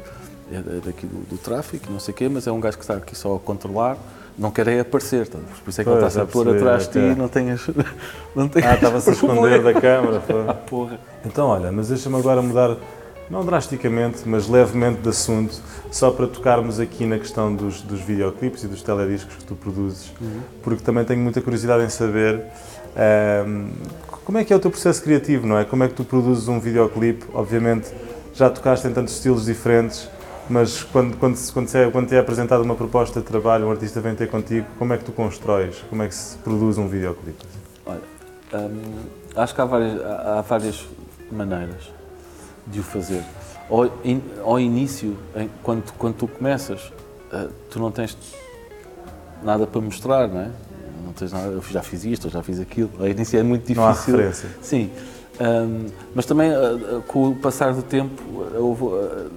é daqui do, do tráfico, não sei o quê, mas é um gajo que está aqui só a controlar, não quer é aparecer, tá? por isso é que ele Pois, está-se a pôr atrás de ti e não tenhas... Não tenhas Ah, estava-se a esconder da câmara. Ah, porra. Então, olha, mas deixa-me agora mudar, não drasticamente, mas levemente de assunto, só para tocarmos aqui na questão dos, dos videoclipes e dos telediscos que tu produzes, porque também tenho muita curiosidade em saber ahm, como é que é o teu processo criativo, não é? Como é que tu produzes um videoclipe? Obviamente já tocaste em tantos estilos diferentes, mas quando, quando, quando, se é, quando te é apresentada uma proposta de trabalho, um artista vem ter contigo, como é que tu constróis? Como é que se produz um videoclipe? Olha, hum, acho que há várias, há, várias maneiras de o fazer. Ao, in- ao início, em- quando, tu- quando tu começas, ah, tu não tens nada para mostrar, não é? Não tens nada, eu já fiz isto, eu já fiz aquilo. Ao início é muito difícil. Não há referência. Sim. Hum, mas também, ah, com o passar do tempo, houve, ah,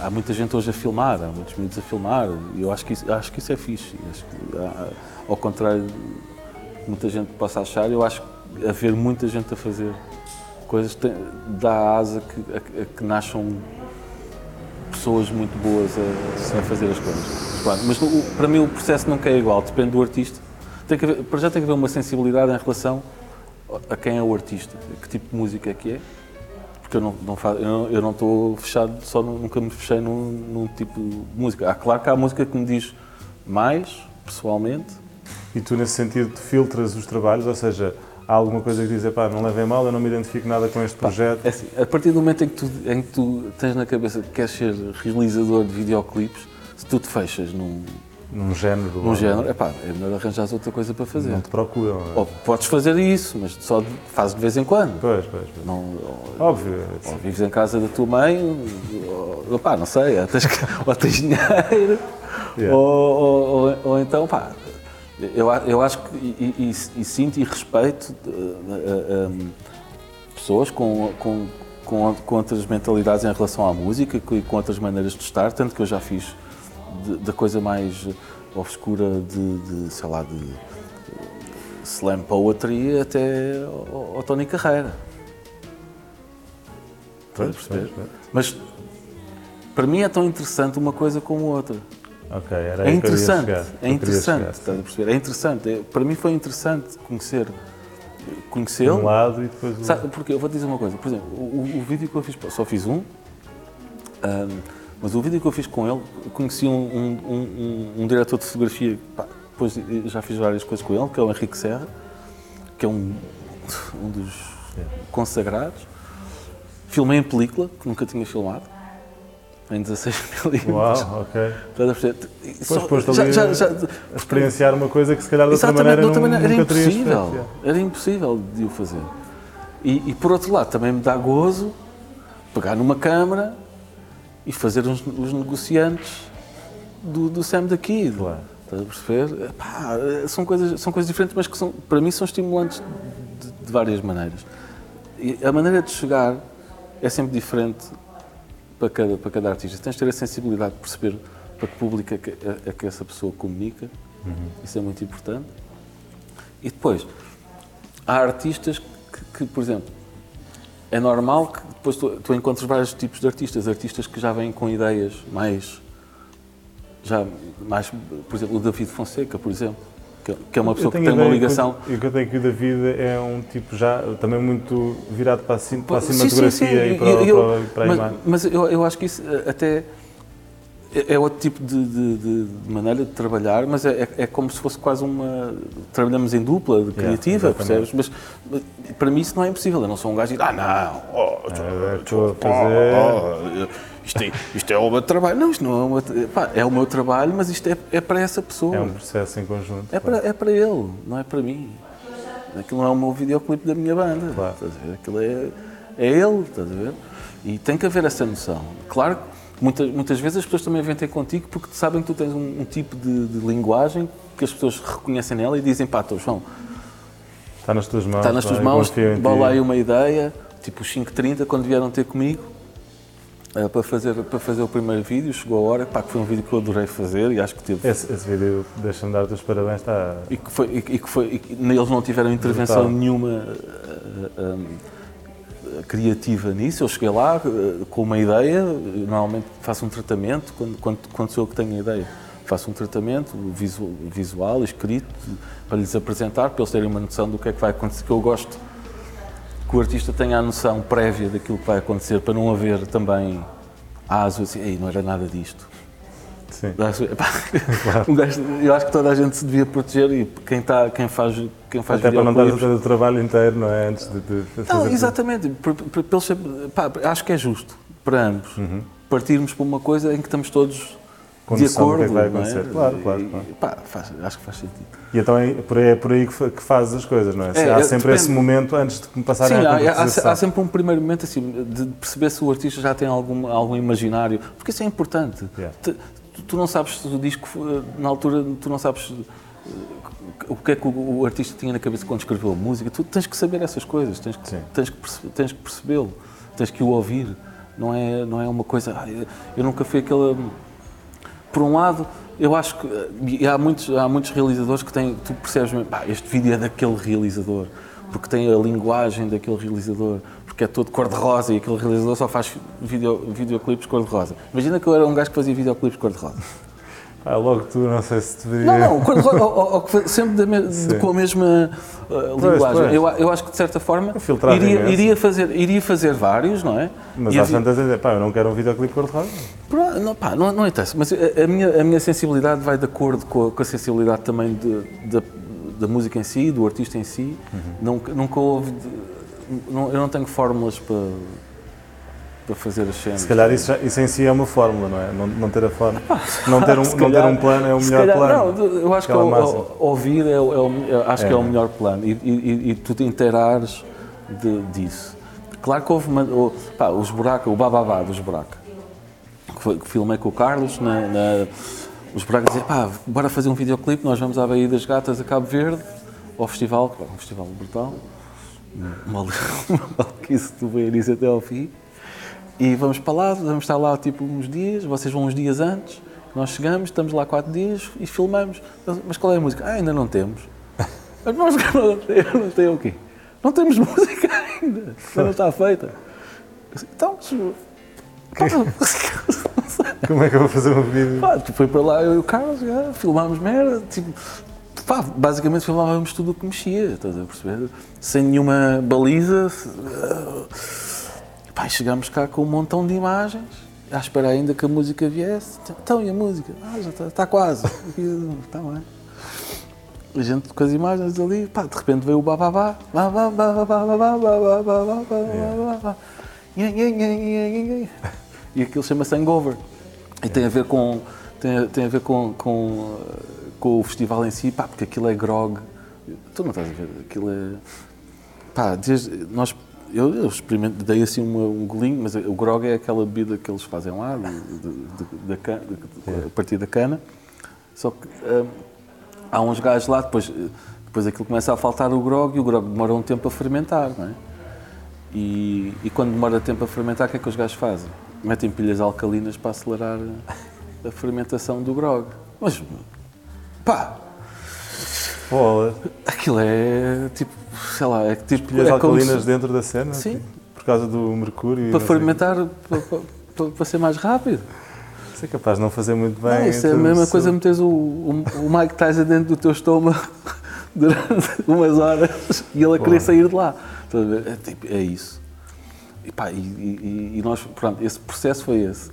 há muita gente hoje a filmar, há muitos miúdos a filmar, e eu acho que isso, acho que isso é fixe. Que, ah, ao contrário que muita gente possa achar, eu acho que haver muita gente a fazer coisas tem, dá asa que, a, a que nasçam pessoas muito boas a, a fazer as coisas. Pronto, mas o- para mim o processo nunca é igual, depende do artista. Tem que haver, para já tem que haver uma sensibilidade em relação a quem é o artista, que tipo de música é que é. Porque eu não, não faço, eu não, estou fechado, só nu- nunca me fechei num, num tipo de música. Há, claro que há música que me diz mais, pessoalmente, E tu, nesse sentido, filtras os trabalhos, ou seja, há alguma coisa que diz, pá, não levem mal, eu não me identifico nada com este projeto. É assim, a partir do momento em que, tu, em que tu tens na cabeça que queres ser realizador de videoclipes, se tu te fechas num, Num género. num género, epá, é melhor arranjares outra coisa para fazer. Não te procuram. é? Ou podes fazer isso, mas só fazes de vez em quando. Pois, pois, pois. Não, ou, Óbvio. ou vives em casa da tua mãe, ou, opá, não sei, ou tens, ou tens dinheiro, Yeah. ou, ou, então, pá, eu, eu acho que, e, e- e sinto e respeito eh, eh, eh, pessoas com, com, com, com outras mentalidades em relação à música e com outras maneiras de estar, tanto que eu já fiz da coisa mais obscura de, de, sei lá, de eh, slam poetry até ao, ao Tony Carreira. Estás a perceber? pois. Mas para mim é tão interessante uma coisa como outra. Ok, era É interessante, é interessante, estás a perceber? É interessante. É- para mim foi interessante conhecer De conhecê-lo. um lado e depois do Sabe, porque eu vou te dizer uma coisa, por exemplo, o, o- o vídeo que eu fiz, só fiz um, ahm, mas o vídeo que eu fiz com ele, conheci um, um, um- um- diretor de fotografia, pá, depois já fiz várias coisas com ele, que é o Henrique Serra, que é um, um dos consagrados. Filmei em película, que nunca tinha filmado. em 16 milímetros. Uau, ok. Estás a perceber? E Pois, só- posto já- ali já- já- A experienciar uma coisa que se calhar de outra maneira não, maneira, era impossível. Era impossível de o fazer. E, e, por outro lado, também me dá gozo pegar numa câmara e fazer os, os negociantes do, do Sam da Kid. Claro. Estás a perceber? Pá, são, coisas, são coisas diferentes, mas que são, para mim são estimulantes de, de várias maneiras. E a maneira de chegar é sempre diferente para cada, para cada artista. Tens de ter a sensibilidade de perceber para que público é que, é, é que essa pessoa comunica. Isso é muito importante. E depois, há artistas que, que, por exemplo, é normal que depois tu, tu encontres vários tipos de artistas. Artistas que já vêm com ideias mais. Já mais, por exemplo, o David Fonseca, por exemplo, que, que é uma pessoa que tem uma ligação. Que, o que eu tenho que o David é um tipo já também muito virado para a, para a Sim, cinematografia sim, sim. e para, Eu- eu- para, para a imagem. mas eu, eu acho que isso eh, até é é outro tipo de, de- de- maneira de trabalhar, mas é, é- é como se fosse quase uma. Trabalhamos em dupla de criativa, exatamente. percebes? Mas, mas para mim isso não é impossível. Eu não sou um gajo de. Ah, não! oh, É, Estou a pá, fazer. oh, isto, é, isto é o meu trabalho. Não, isto não é o meu, pá, é o meu trabalho, mas isto é, é para essa pessoa. É um processo em conjunto. É para, é para ele, não é para mim. Aquilo não é o meu videoclipe da minha banda. Claro. Estás a ver? Aquilo é, é ele, estás a ver? E tem que haver essa noção. Claro que muitas, muitas vezes as pessoas também vêm ter contigo porque sabem que tu tens um, um tipo de, de linguagem que as pessoas reconhecem nela e dizem, pá, tô, João, Está nas tuas mãos. está nas tuas mãos, bola aí uma ideia, tipo os 5.30 quando vieram ter comigo. eh, Para fazer, para fazer o primeiro vídeo, chegou a hora, pá, que foi um vídeo que eu adorei fazer e acho que teve Esse, esse vídeo, deixa-me dar-te os parabéns, está. E que, foi, e que- foi, e que eles não tiveram intervenção Brutal. nenhuma eh, eh, eh, criativa nisso. Eu cheguei lá eh, com uma ideia, normalmente faço um tratamento, quando, quando, quando sou eu que tenho a ideia, faço um tratamento visu- visual, escrito, para lhes apresentar, para eles terem uma noção do que é que vai acontecer, que eu gosto que o artista tenha a noção prévia daquilo que vai acontecer, para não haver também aso assim, Ei, não era nada disto. Sim. Acho- epá, gajo- eu acho que toda a gente se devia proteger e quem, tá, quem faz, quem faz Até para não dar o trabalho inteiro, não é? Antes de, de fazer. Não, exatamente. Por- pá, acho que é justo para ambos partirmos para uma coisa em que estamos todos Uhum. De é acordo. que vai não é? acontecer. Claro, claro, E, claro. pá, faz- acho que faz sentido. E então é por aí, é por aí que, fa- que fazes as coisas, não é? É, há é, sempre depende. esse momento antes de passarem Sim, à há, há, sempre um primeiro momento assim, de perceber se o artista já tem algum, algum imaginário, porque isso é importante. Yeah. Te- Tu, tu não sabes se o disco, foi- na altura, tu não sabes eh, o que é que o, o artista tinha na cabeça quando escreveu a música. Tu tens que saber essas coisas, tens que, Sim. tens que, perce- tens que percebê-lo, tens que o ouvir. Não é, não é uma coisa. "Ah, eu- nunca fui aquela. Por um lado, eu acho que há muitos, há muitos realizadores que têm, tu percebes "Pá, este vídeo é daquele realizador, porque tem a linguagem daquele realizador, porque é todo cor-de-rosa e aquele realizador só faz video, videoclipes cor-de-rosa. Imagina que eu era um gajo que fazia videoclipes cor-de-rosa. Ah, logo tu, não sei se deveria. Não, não, cor-de-rosa, ou- ou- sempre de- Sim. com a mesma uh, linguagem. pois. Eu, a- eu acho que de certa forma iria, imenso. iria, fazer, iria fazer vários, não é? Mas havia- tantas dizer, pá, eu não quero um videoclipe cor-de-rosa. Não, pá, não, não interessa, mas a, a minha, a minha sensibilidade vai de acordo com a, com a sensibilidade também de- da, da música em si, do artista em si. Nunca, nunca houve. Não- eu não tenho fórmulas para, para fazer as cenas. Se calhar isso, isso em si é uma fórmula, não é? Não, não ter a fórmula. Não ter, um, Se não ter calhar- um plano é o melhor calhar- plano. Não, eu acho que o- ouvir é, o- é o- eu acho É. que é o melhor plano e, e, e tu te inteirares de- disso. Claro que houve uma, o, pá, os buracos, o bababá dos buracos, que, foi- que filmei com o Carlos, na, na- os buracos diziam, pá, bora fazer um videoclipe, nós vamos à Baía das Gatas a Cabo Verde, ao festival, que é um festival brutal, uma, uma maluquice do início até ao fim, e vamos para lá, vamos estar lá tipo uns dias, vocês vão uns dias antes, nós chegamos, estamos lá quatro dias e filmamos. Mas qual é a música? Ah, ainda não temos. Mas nós não temos, não tem o quê? Não temos música ainda, ainda não está feita. Então, se- Como é que eu vou fazer um vídeo? pá, tu foi para lá, eu e o Carlos, já, filmámos merda, tipo, pá, basicamente filmávamos tudo o que mexia, estás a perceber? Sem nenhuma baliza. Pá, e chegámos cá com um montão de imagens, à espera ainda que a música viesse. Então, e a música? Ah, já está, está quase. Está bem. A gente com as imagens ali, pá, de repente veio o bababá. babá, babá, babá, babá, babá, babá, e aquilo chama-se Hangover. E tem a ver com, tem, tem a ver com, com, com o festival em si, pá, porque aquilo é grog. Tu não estás a ver? Aquilo é. Pá, desde, nós, eu, eu experimento, dei assim uma, um golinho, mas o grog é aquela bebida que eles fazem lá, de, de, de, de- a partir da cana. Só que hum, há uns gajos lá, depois, depois aquilo começa a faltar o grog e o grog demora um tempo a fermentar, não é? E, e quando demora tempo a fermentar, o que é que os gajos fazem? Metem pilhas alcalinas para acelerar a fermentação do grog. Mas, pá, Bola. aquilo é tipo, sei lá, é tipo. Pilhas é como alcalinas se- dentro da cena? Sim. Por causa do mercúrio? para fermentar, para, para- para ser mais rápido. Isso é capaz de não fazer muito bem. Não, isso é a mesma isso. coisa meteres o, o, o Mike Tyson dentro do teu estômago durante umas horas e ele a querer sair de lá. É, tipo, é isso. E, pá, e, e- e nós, pronto, esse processo foi esse.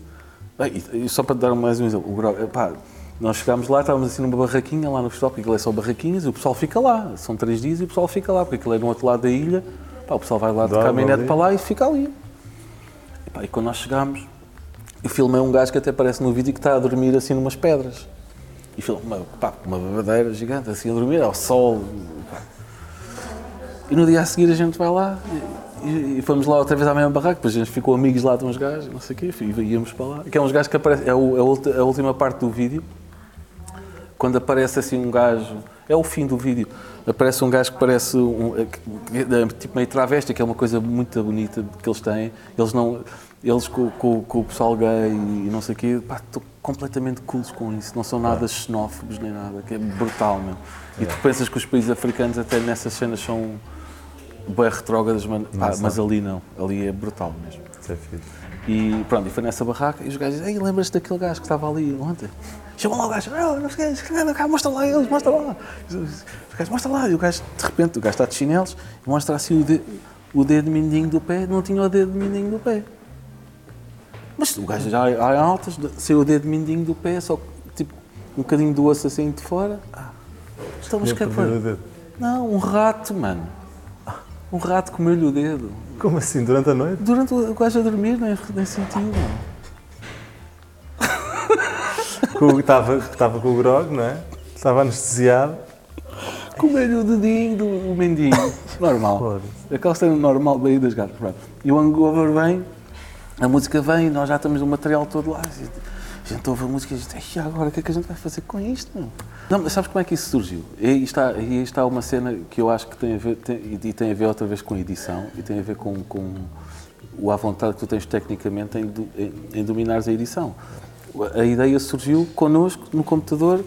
E, só para dar mais um exemplo, o grog, pá, nós chegámos lá, estávamos assim numa barraquinha lá no festival, porque aquilo é só barraquinhas e o pessoal fica lá. São três dias e o pessoal fica lá, porque aquilo é do outro lado da ilha. Pá, o pessoal vai lá de caminhonete para lá e fica ali. E, pá, e quando nós chegámos, eu filmei um gajo que até aparece no vídeo que está a dormir assim numas pedras. E filmei uma, pá, uma babadeira gigante, assim a dormir, ao sol. pá. E no dia a seguir a gente vai lá e, e- fomos lá outra vez à mesma barraca, depois a gente ficou amigos lá de uns gajos, não sei o quê, e íamos para lá. Que é uns gajos que aparecem, é, o- é a última parte do vídeo, quando aparece assim um gajo, é o fim do vídeo, aparece um gajo que parece um, é, que- é, tipo meio travesti, que é uma coisa muito bonita que eles têm. Eles não, eles com, com- com o pessoal gay e não sei o quê, pá, estou completamente cools com isso, não são nada xenófobos nem nada, que é brutal mesmo. E tu pensas que os países africanos até nessas cenas são bem retrógradas, mas, pá, mas ali não, ali é brutal mesmo. Isso é fixe. E pronto, e foi nessa barraca e os gajos dizem, ei, lembras-te daquele gajo que estava ali ontem? Chamam lá o gajo, "Ah, não sei cá, mostra lá eles, mostra lá. O gajo, mostra lá. E o gajo, de repente, o gajo está de chinelos e mostra assim o, de, o dedo mindinho do pé, não tinha o dedo mindinho do pé. Mas o gajo já há altas, saiu o dedo mindinho do pé, só tipo um bocadinho do osso assim de fora. Ah, então, mas que é que perdido foi? o dedo. Não, um rato, mano. Um rato comeu-lhe o dedo. Como assim? Durante a noite? Durante o o gajo a dormir, nem, nem sentiu. mano. Estava estava com o grog, não é? Estava anestesiado. Comer o dedinho do o mendinho. Normal. Aquela cena normal daí das gatas. E o hangover vem, a música vem, nós já estamos o material todo lá. A gente ouve a música e a gente, "Ei, agora o que é que a gente vai fazer com isto? meu?" Não, mas sabes como é que isso surgiu? E aí está, aí está uma cena que eu acho que tem a ver, tem, e tem a ver outra vez com a edição e tem a ver com, com o à vontade que tu tens tecnicamente em, em, em dominares a edição. A ideia surgiu connosco no computador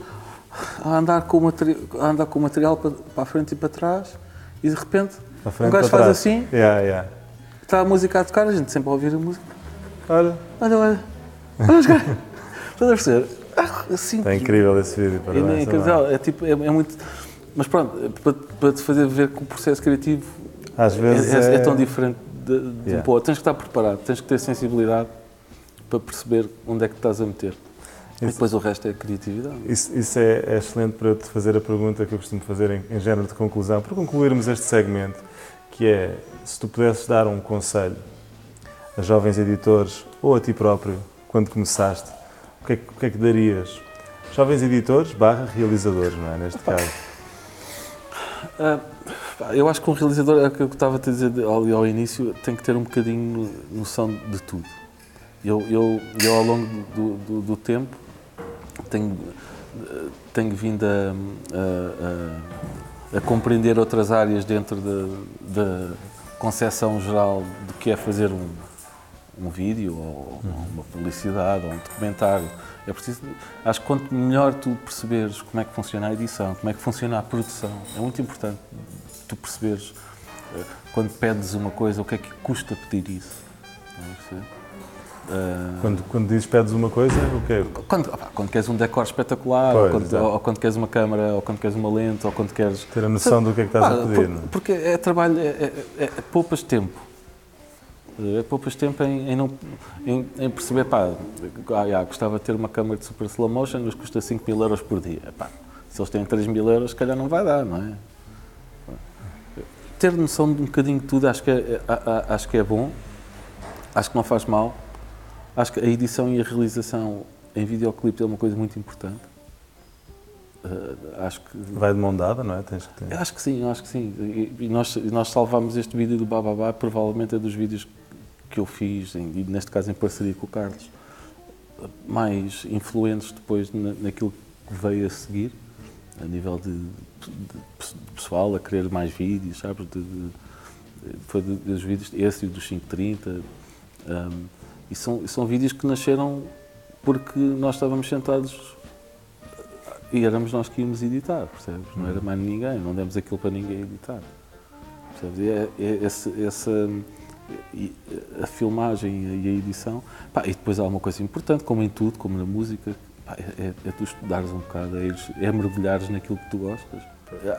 a andar com o material, a andar com material para, para a frente e para trás e de repente um gajo faz trás. assim, Yeah, yeah. está a música a tocar, a gente sempre a ouvir a música. Olha, Olha, olha, olha os gajos. Estás a perceber? Ah, Assim, está incrível esse vídeo. é, dizer, também. é, tipo, é, é muito. Mas pronto, é para, para te fazer ver que o processo criativo Às é, vezes é- é, é tão diferente de, de Yeah. um para o outro. Tens que estar preparado, tens que ter sensibilidade para perceber onde é que estás a meter. E Isso- depois o resto é criatividade. Isso, isso é, é excelente para te fazer a pergunta que eu costumo fazer em, em género de conclusão, para concluirmos este segmento, que é se tu pudesses dar um conselho a jovens editores ou a ti próprio, quando começaste, o que é, que- o que, é que darias? Jovens editores barra realizadores, não é? Neste caso. Ah, eu acho que um realizador, é o que eu estava a dizer ali ao início, tem que ter um bocadinho noção de tudo. Eu, eu, eu ao longo do, do, do tempo, tenho, tenho vindo a, a- a- a compreender outras áreas dentro da, da concepção geral do que é fazer um, um vídeo ou uma publicidade ou um documentário. É preciso, acho que quanto melhor tu perceberes como é que funciona a edição, como é que funciona a produção, é muito importante tu perceberes eh, quando pedes uma coisa, o que é que custa pedir isso. Estás a perceber? Eh, Quando, quando dizes pedes uma coisa, o quê? quando, opá, quando queres um decor espetacular, Pois, ou, quando, exato. ou quando queres uma câmara, ou quando queres uma lente, ou quando queres. Ter a noção do que é que estás Pá, a pedir. por- é? Porque é trabalho, é, é, é, é poupas tempo. É poupas tempo em, em não, em, em perceber, pá, ah, já, gostava de ter uma câmara de super slow motion, mas custa 5 mil euros por dia. Pá, se eles têm 3 mil euros, se calhar não vai dar, não é? Ter noção de um bocadinho de tudo, acho que é, é- acho que é bom, acho que não faz mal. Acho que a edição e a realização em videoclipe é uma coisa muito importante. Uh, acho que vai de mão dada, não é? Tens que ter... Acho que sim, acho que sim. E, nós, nós salvámos este vídeo do Bababá, provavelmente é dos vídeos que eu fiz, em, neste caso em parceria com o Carlos, mais influentes depois na, naquilo que veio a seguir, a nível de, de, de pessoal, a querer mais vídeos, sabes? De, de, foi dos vídeos, esse e dos 530. Um, e são, são vídeos que nasceram porque nós estávamos sentados e éramos nós que íamos editar, percebes? Não era mais ninguém, não demos aquilo para ninguém editar. Percebes? E é, é esse, essa, a filmagem e a edição. Pá, e depois há uma coisa importante, como em tudo, como na música, pá, é, é, é, tu estudares um bocado, é, é mergulhares naquilo que tu gostas.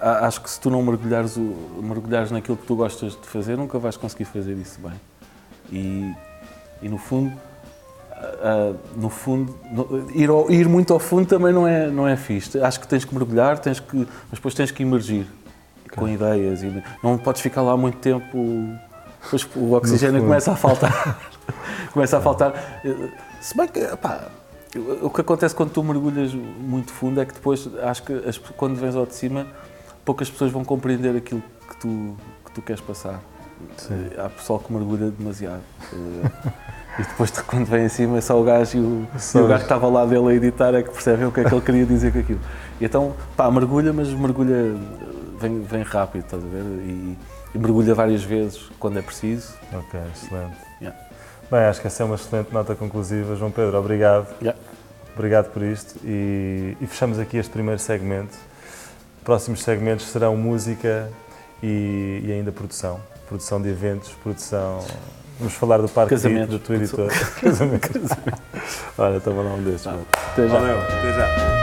Acho que se tu não mergulhares, o, mergulhares naquilo que tu gostas de fazer, nunca vais conseguir fazer isso bem. E, e no fundo, uh, no fundo, no, ir, ao, ir, muito ao fundo também não é, não é fixe. Acho que tens que mergulhar, tens que, mas depois tens que emergir okay. com ideias. E não podes ficar lá muito tempo, depois o oxigênio começa a faltar. começa a faltar. Se bem que, pá, o que acontece quando tu mergulhas muito fundo é que depois, acho que as, quando vens ao de cima, poucas pessoas vão compreender aquilo que tu, que tu queres passar. Sim. Há pessoal que mergulha demasiado. E depois, quando vem em cima, só o gajo e o, e o gajo que estava lá dele a editar é que percebem o que é que ele queria dizer com aquilo. E então, pá, mergulha, mas mergulha, vem, vem rápido, estás a ver? E, e mergulha várias vezes quando é preciso. Ok, excelente. Yeah. Bem, acho que essa é uma excelente nota conclusiva. João Pedro, obrigado. Yeah. Obrigado por isto. E, e fechamos aqui este primeiro segmento. Próximos segmentos serão música e, e ainda produção. Produção de eventos, produção Vamos falar do Parque Casamento do teu editor. Casamento. Olha, estava lá um desses. Até já. Valeu, até já.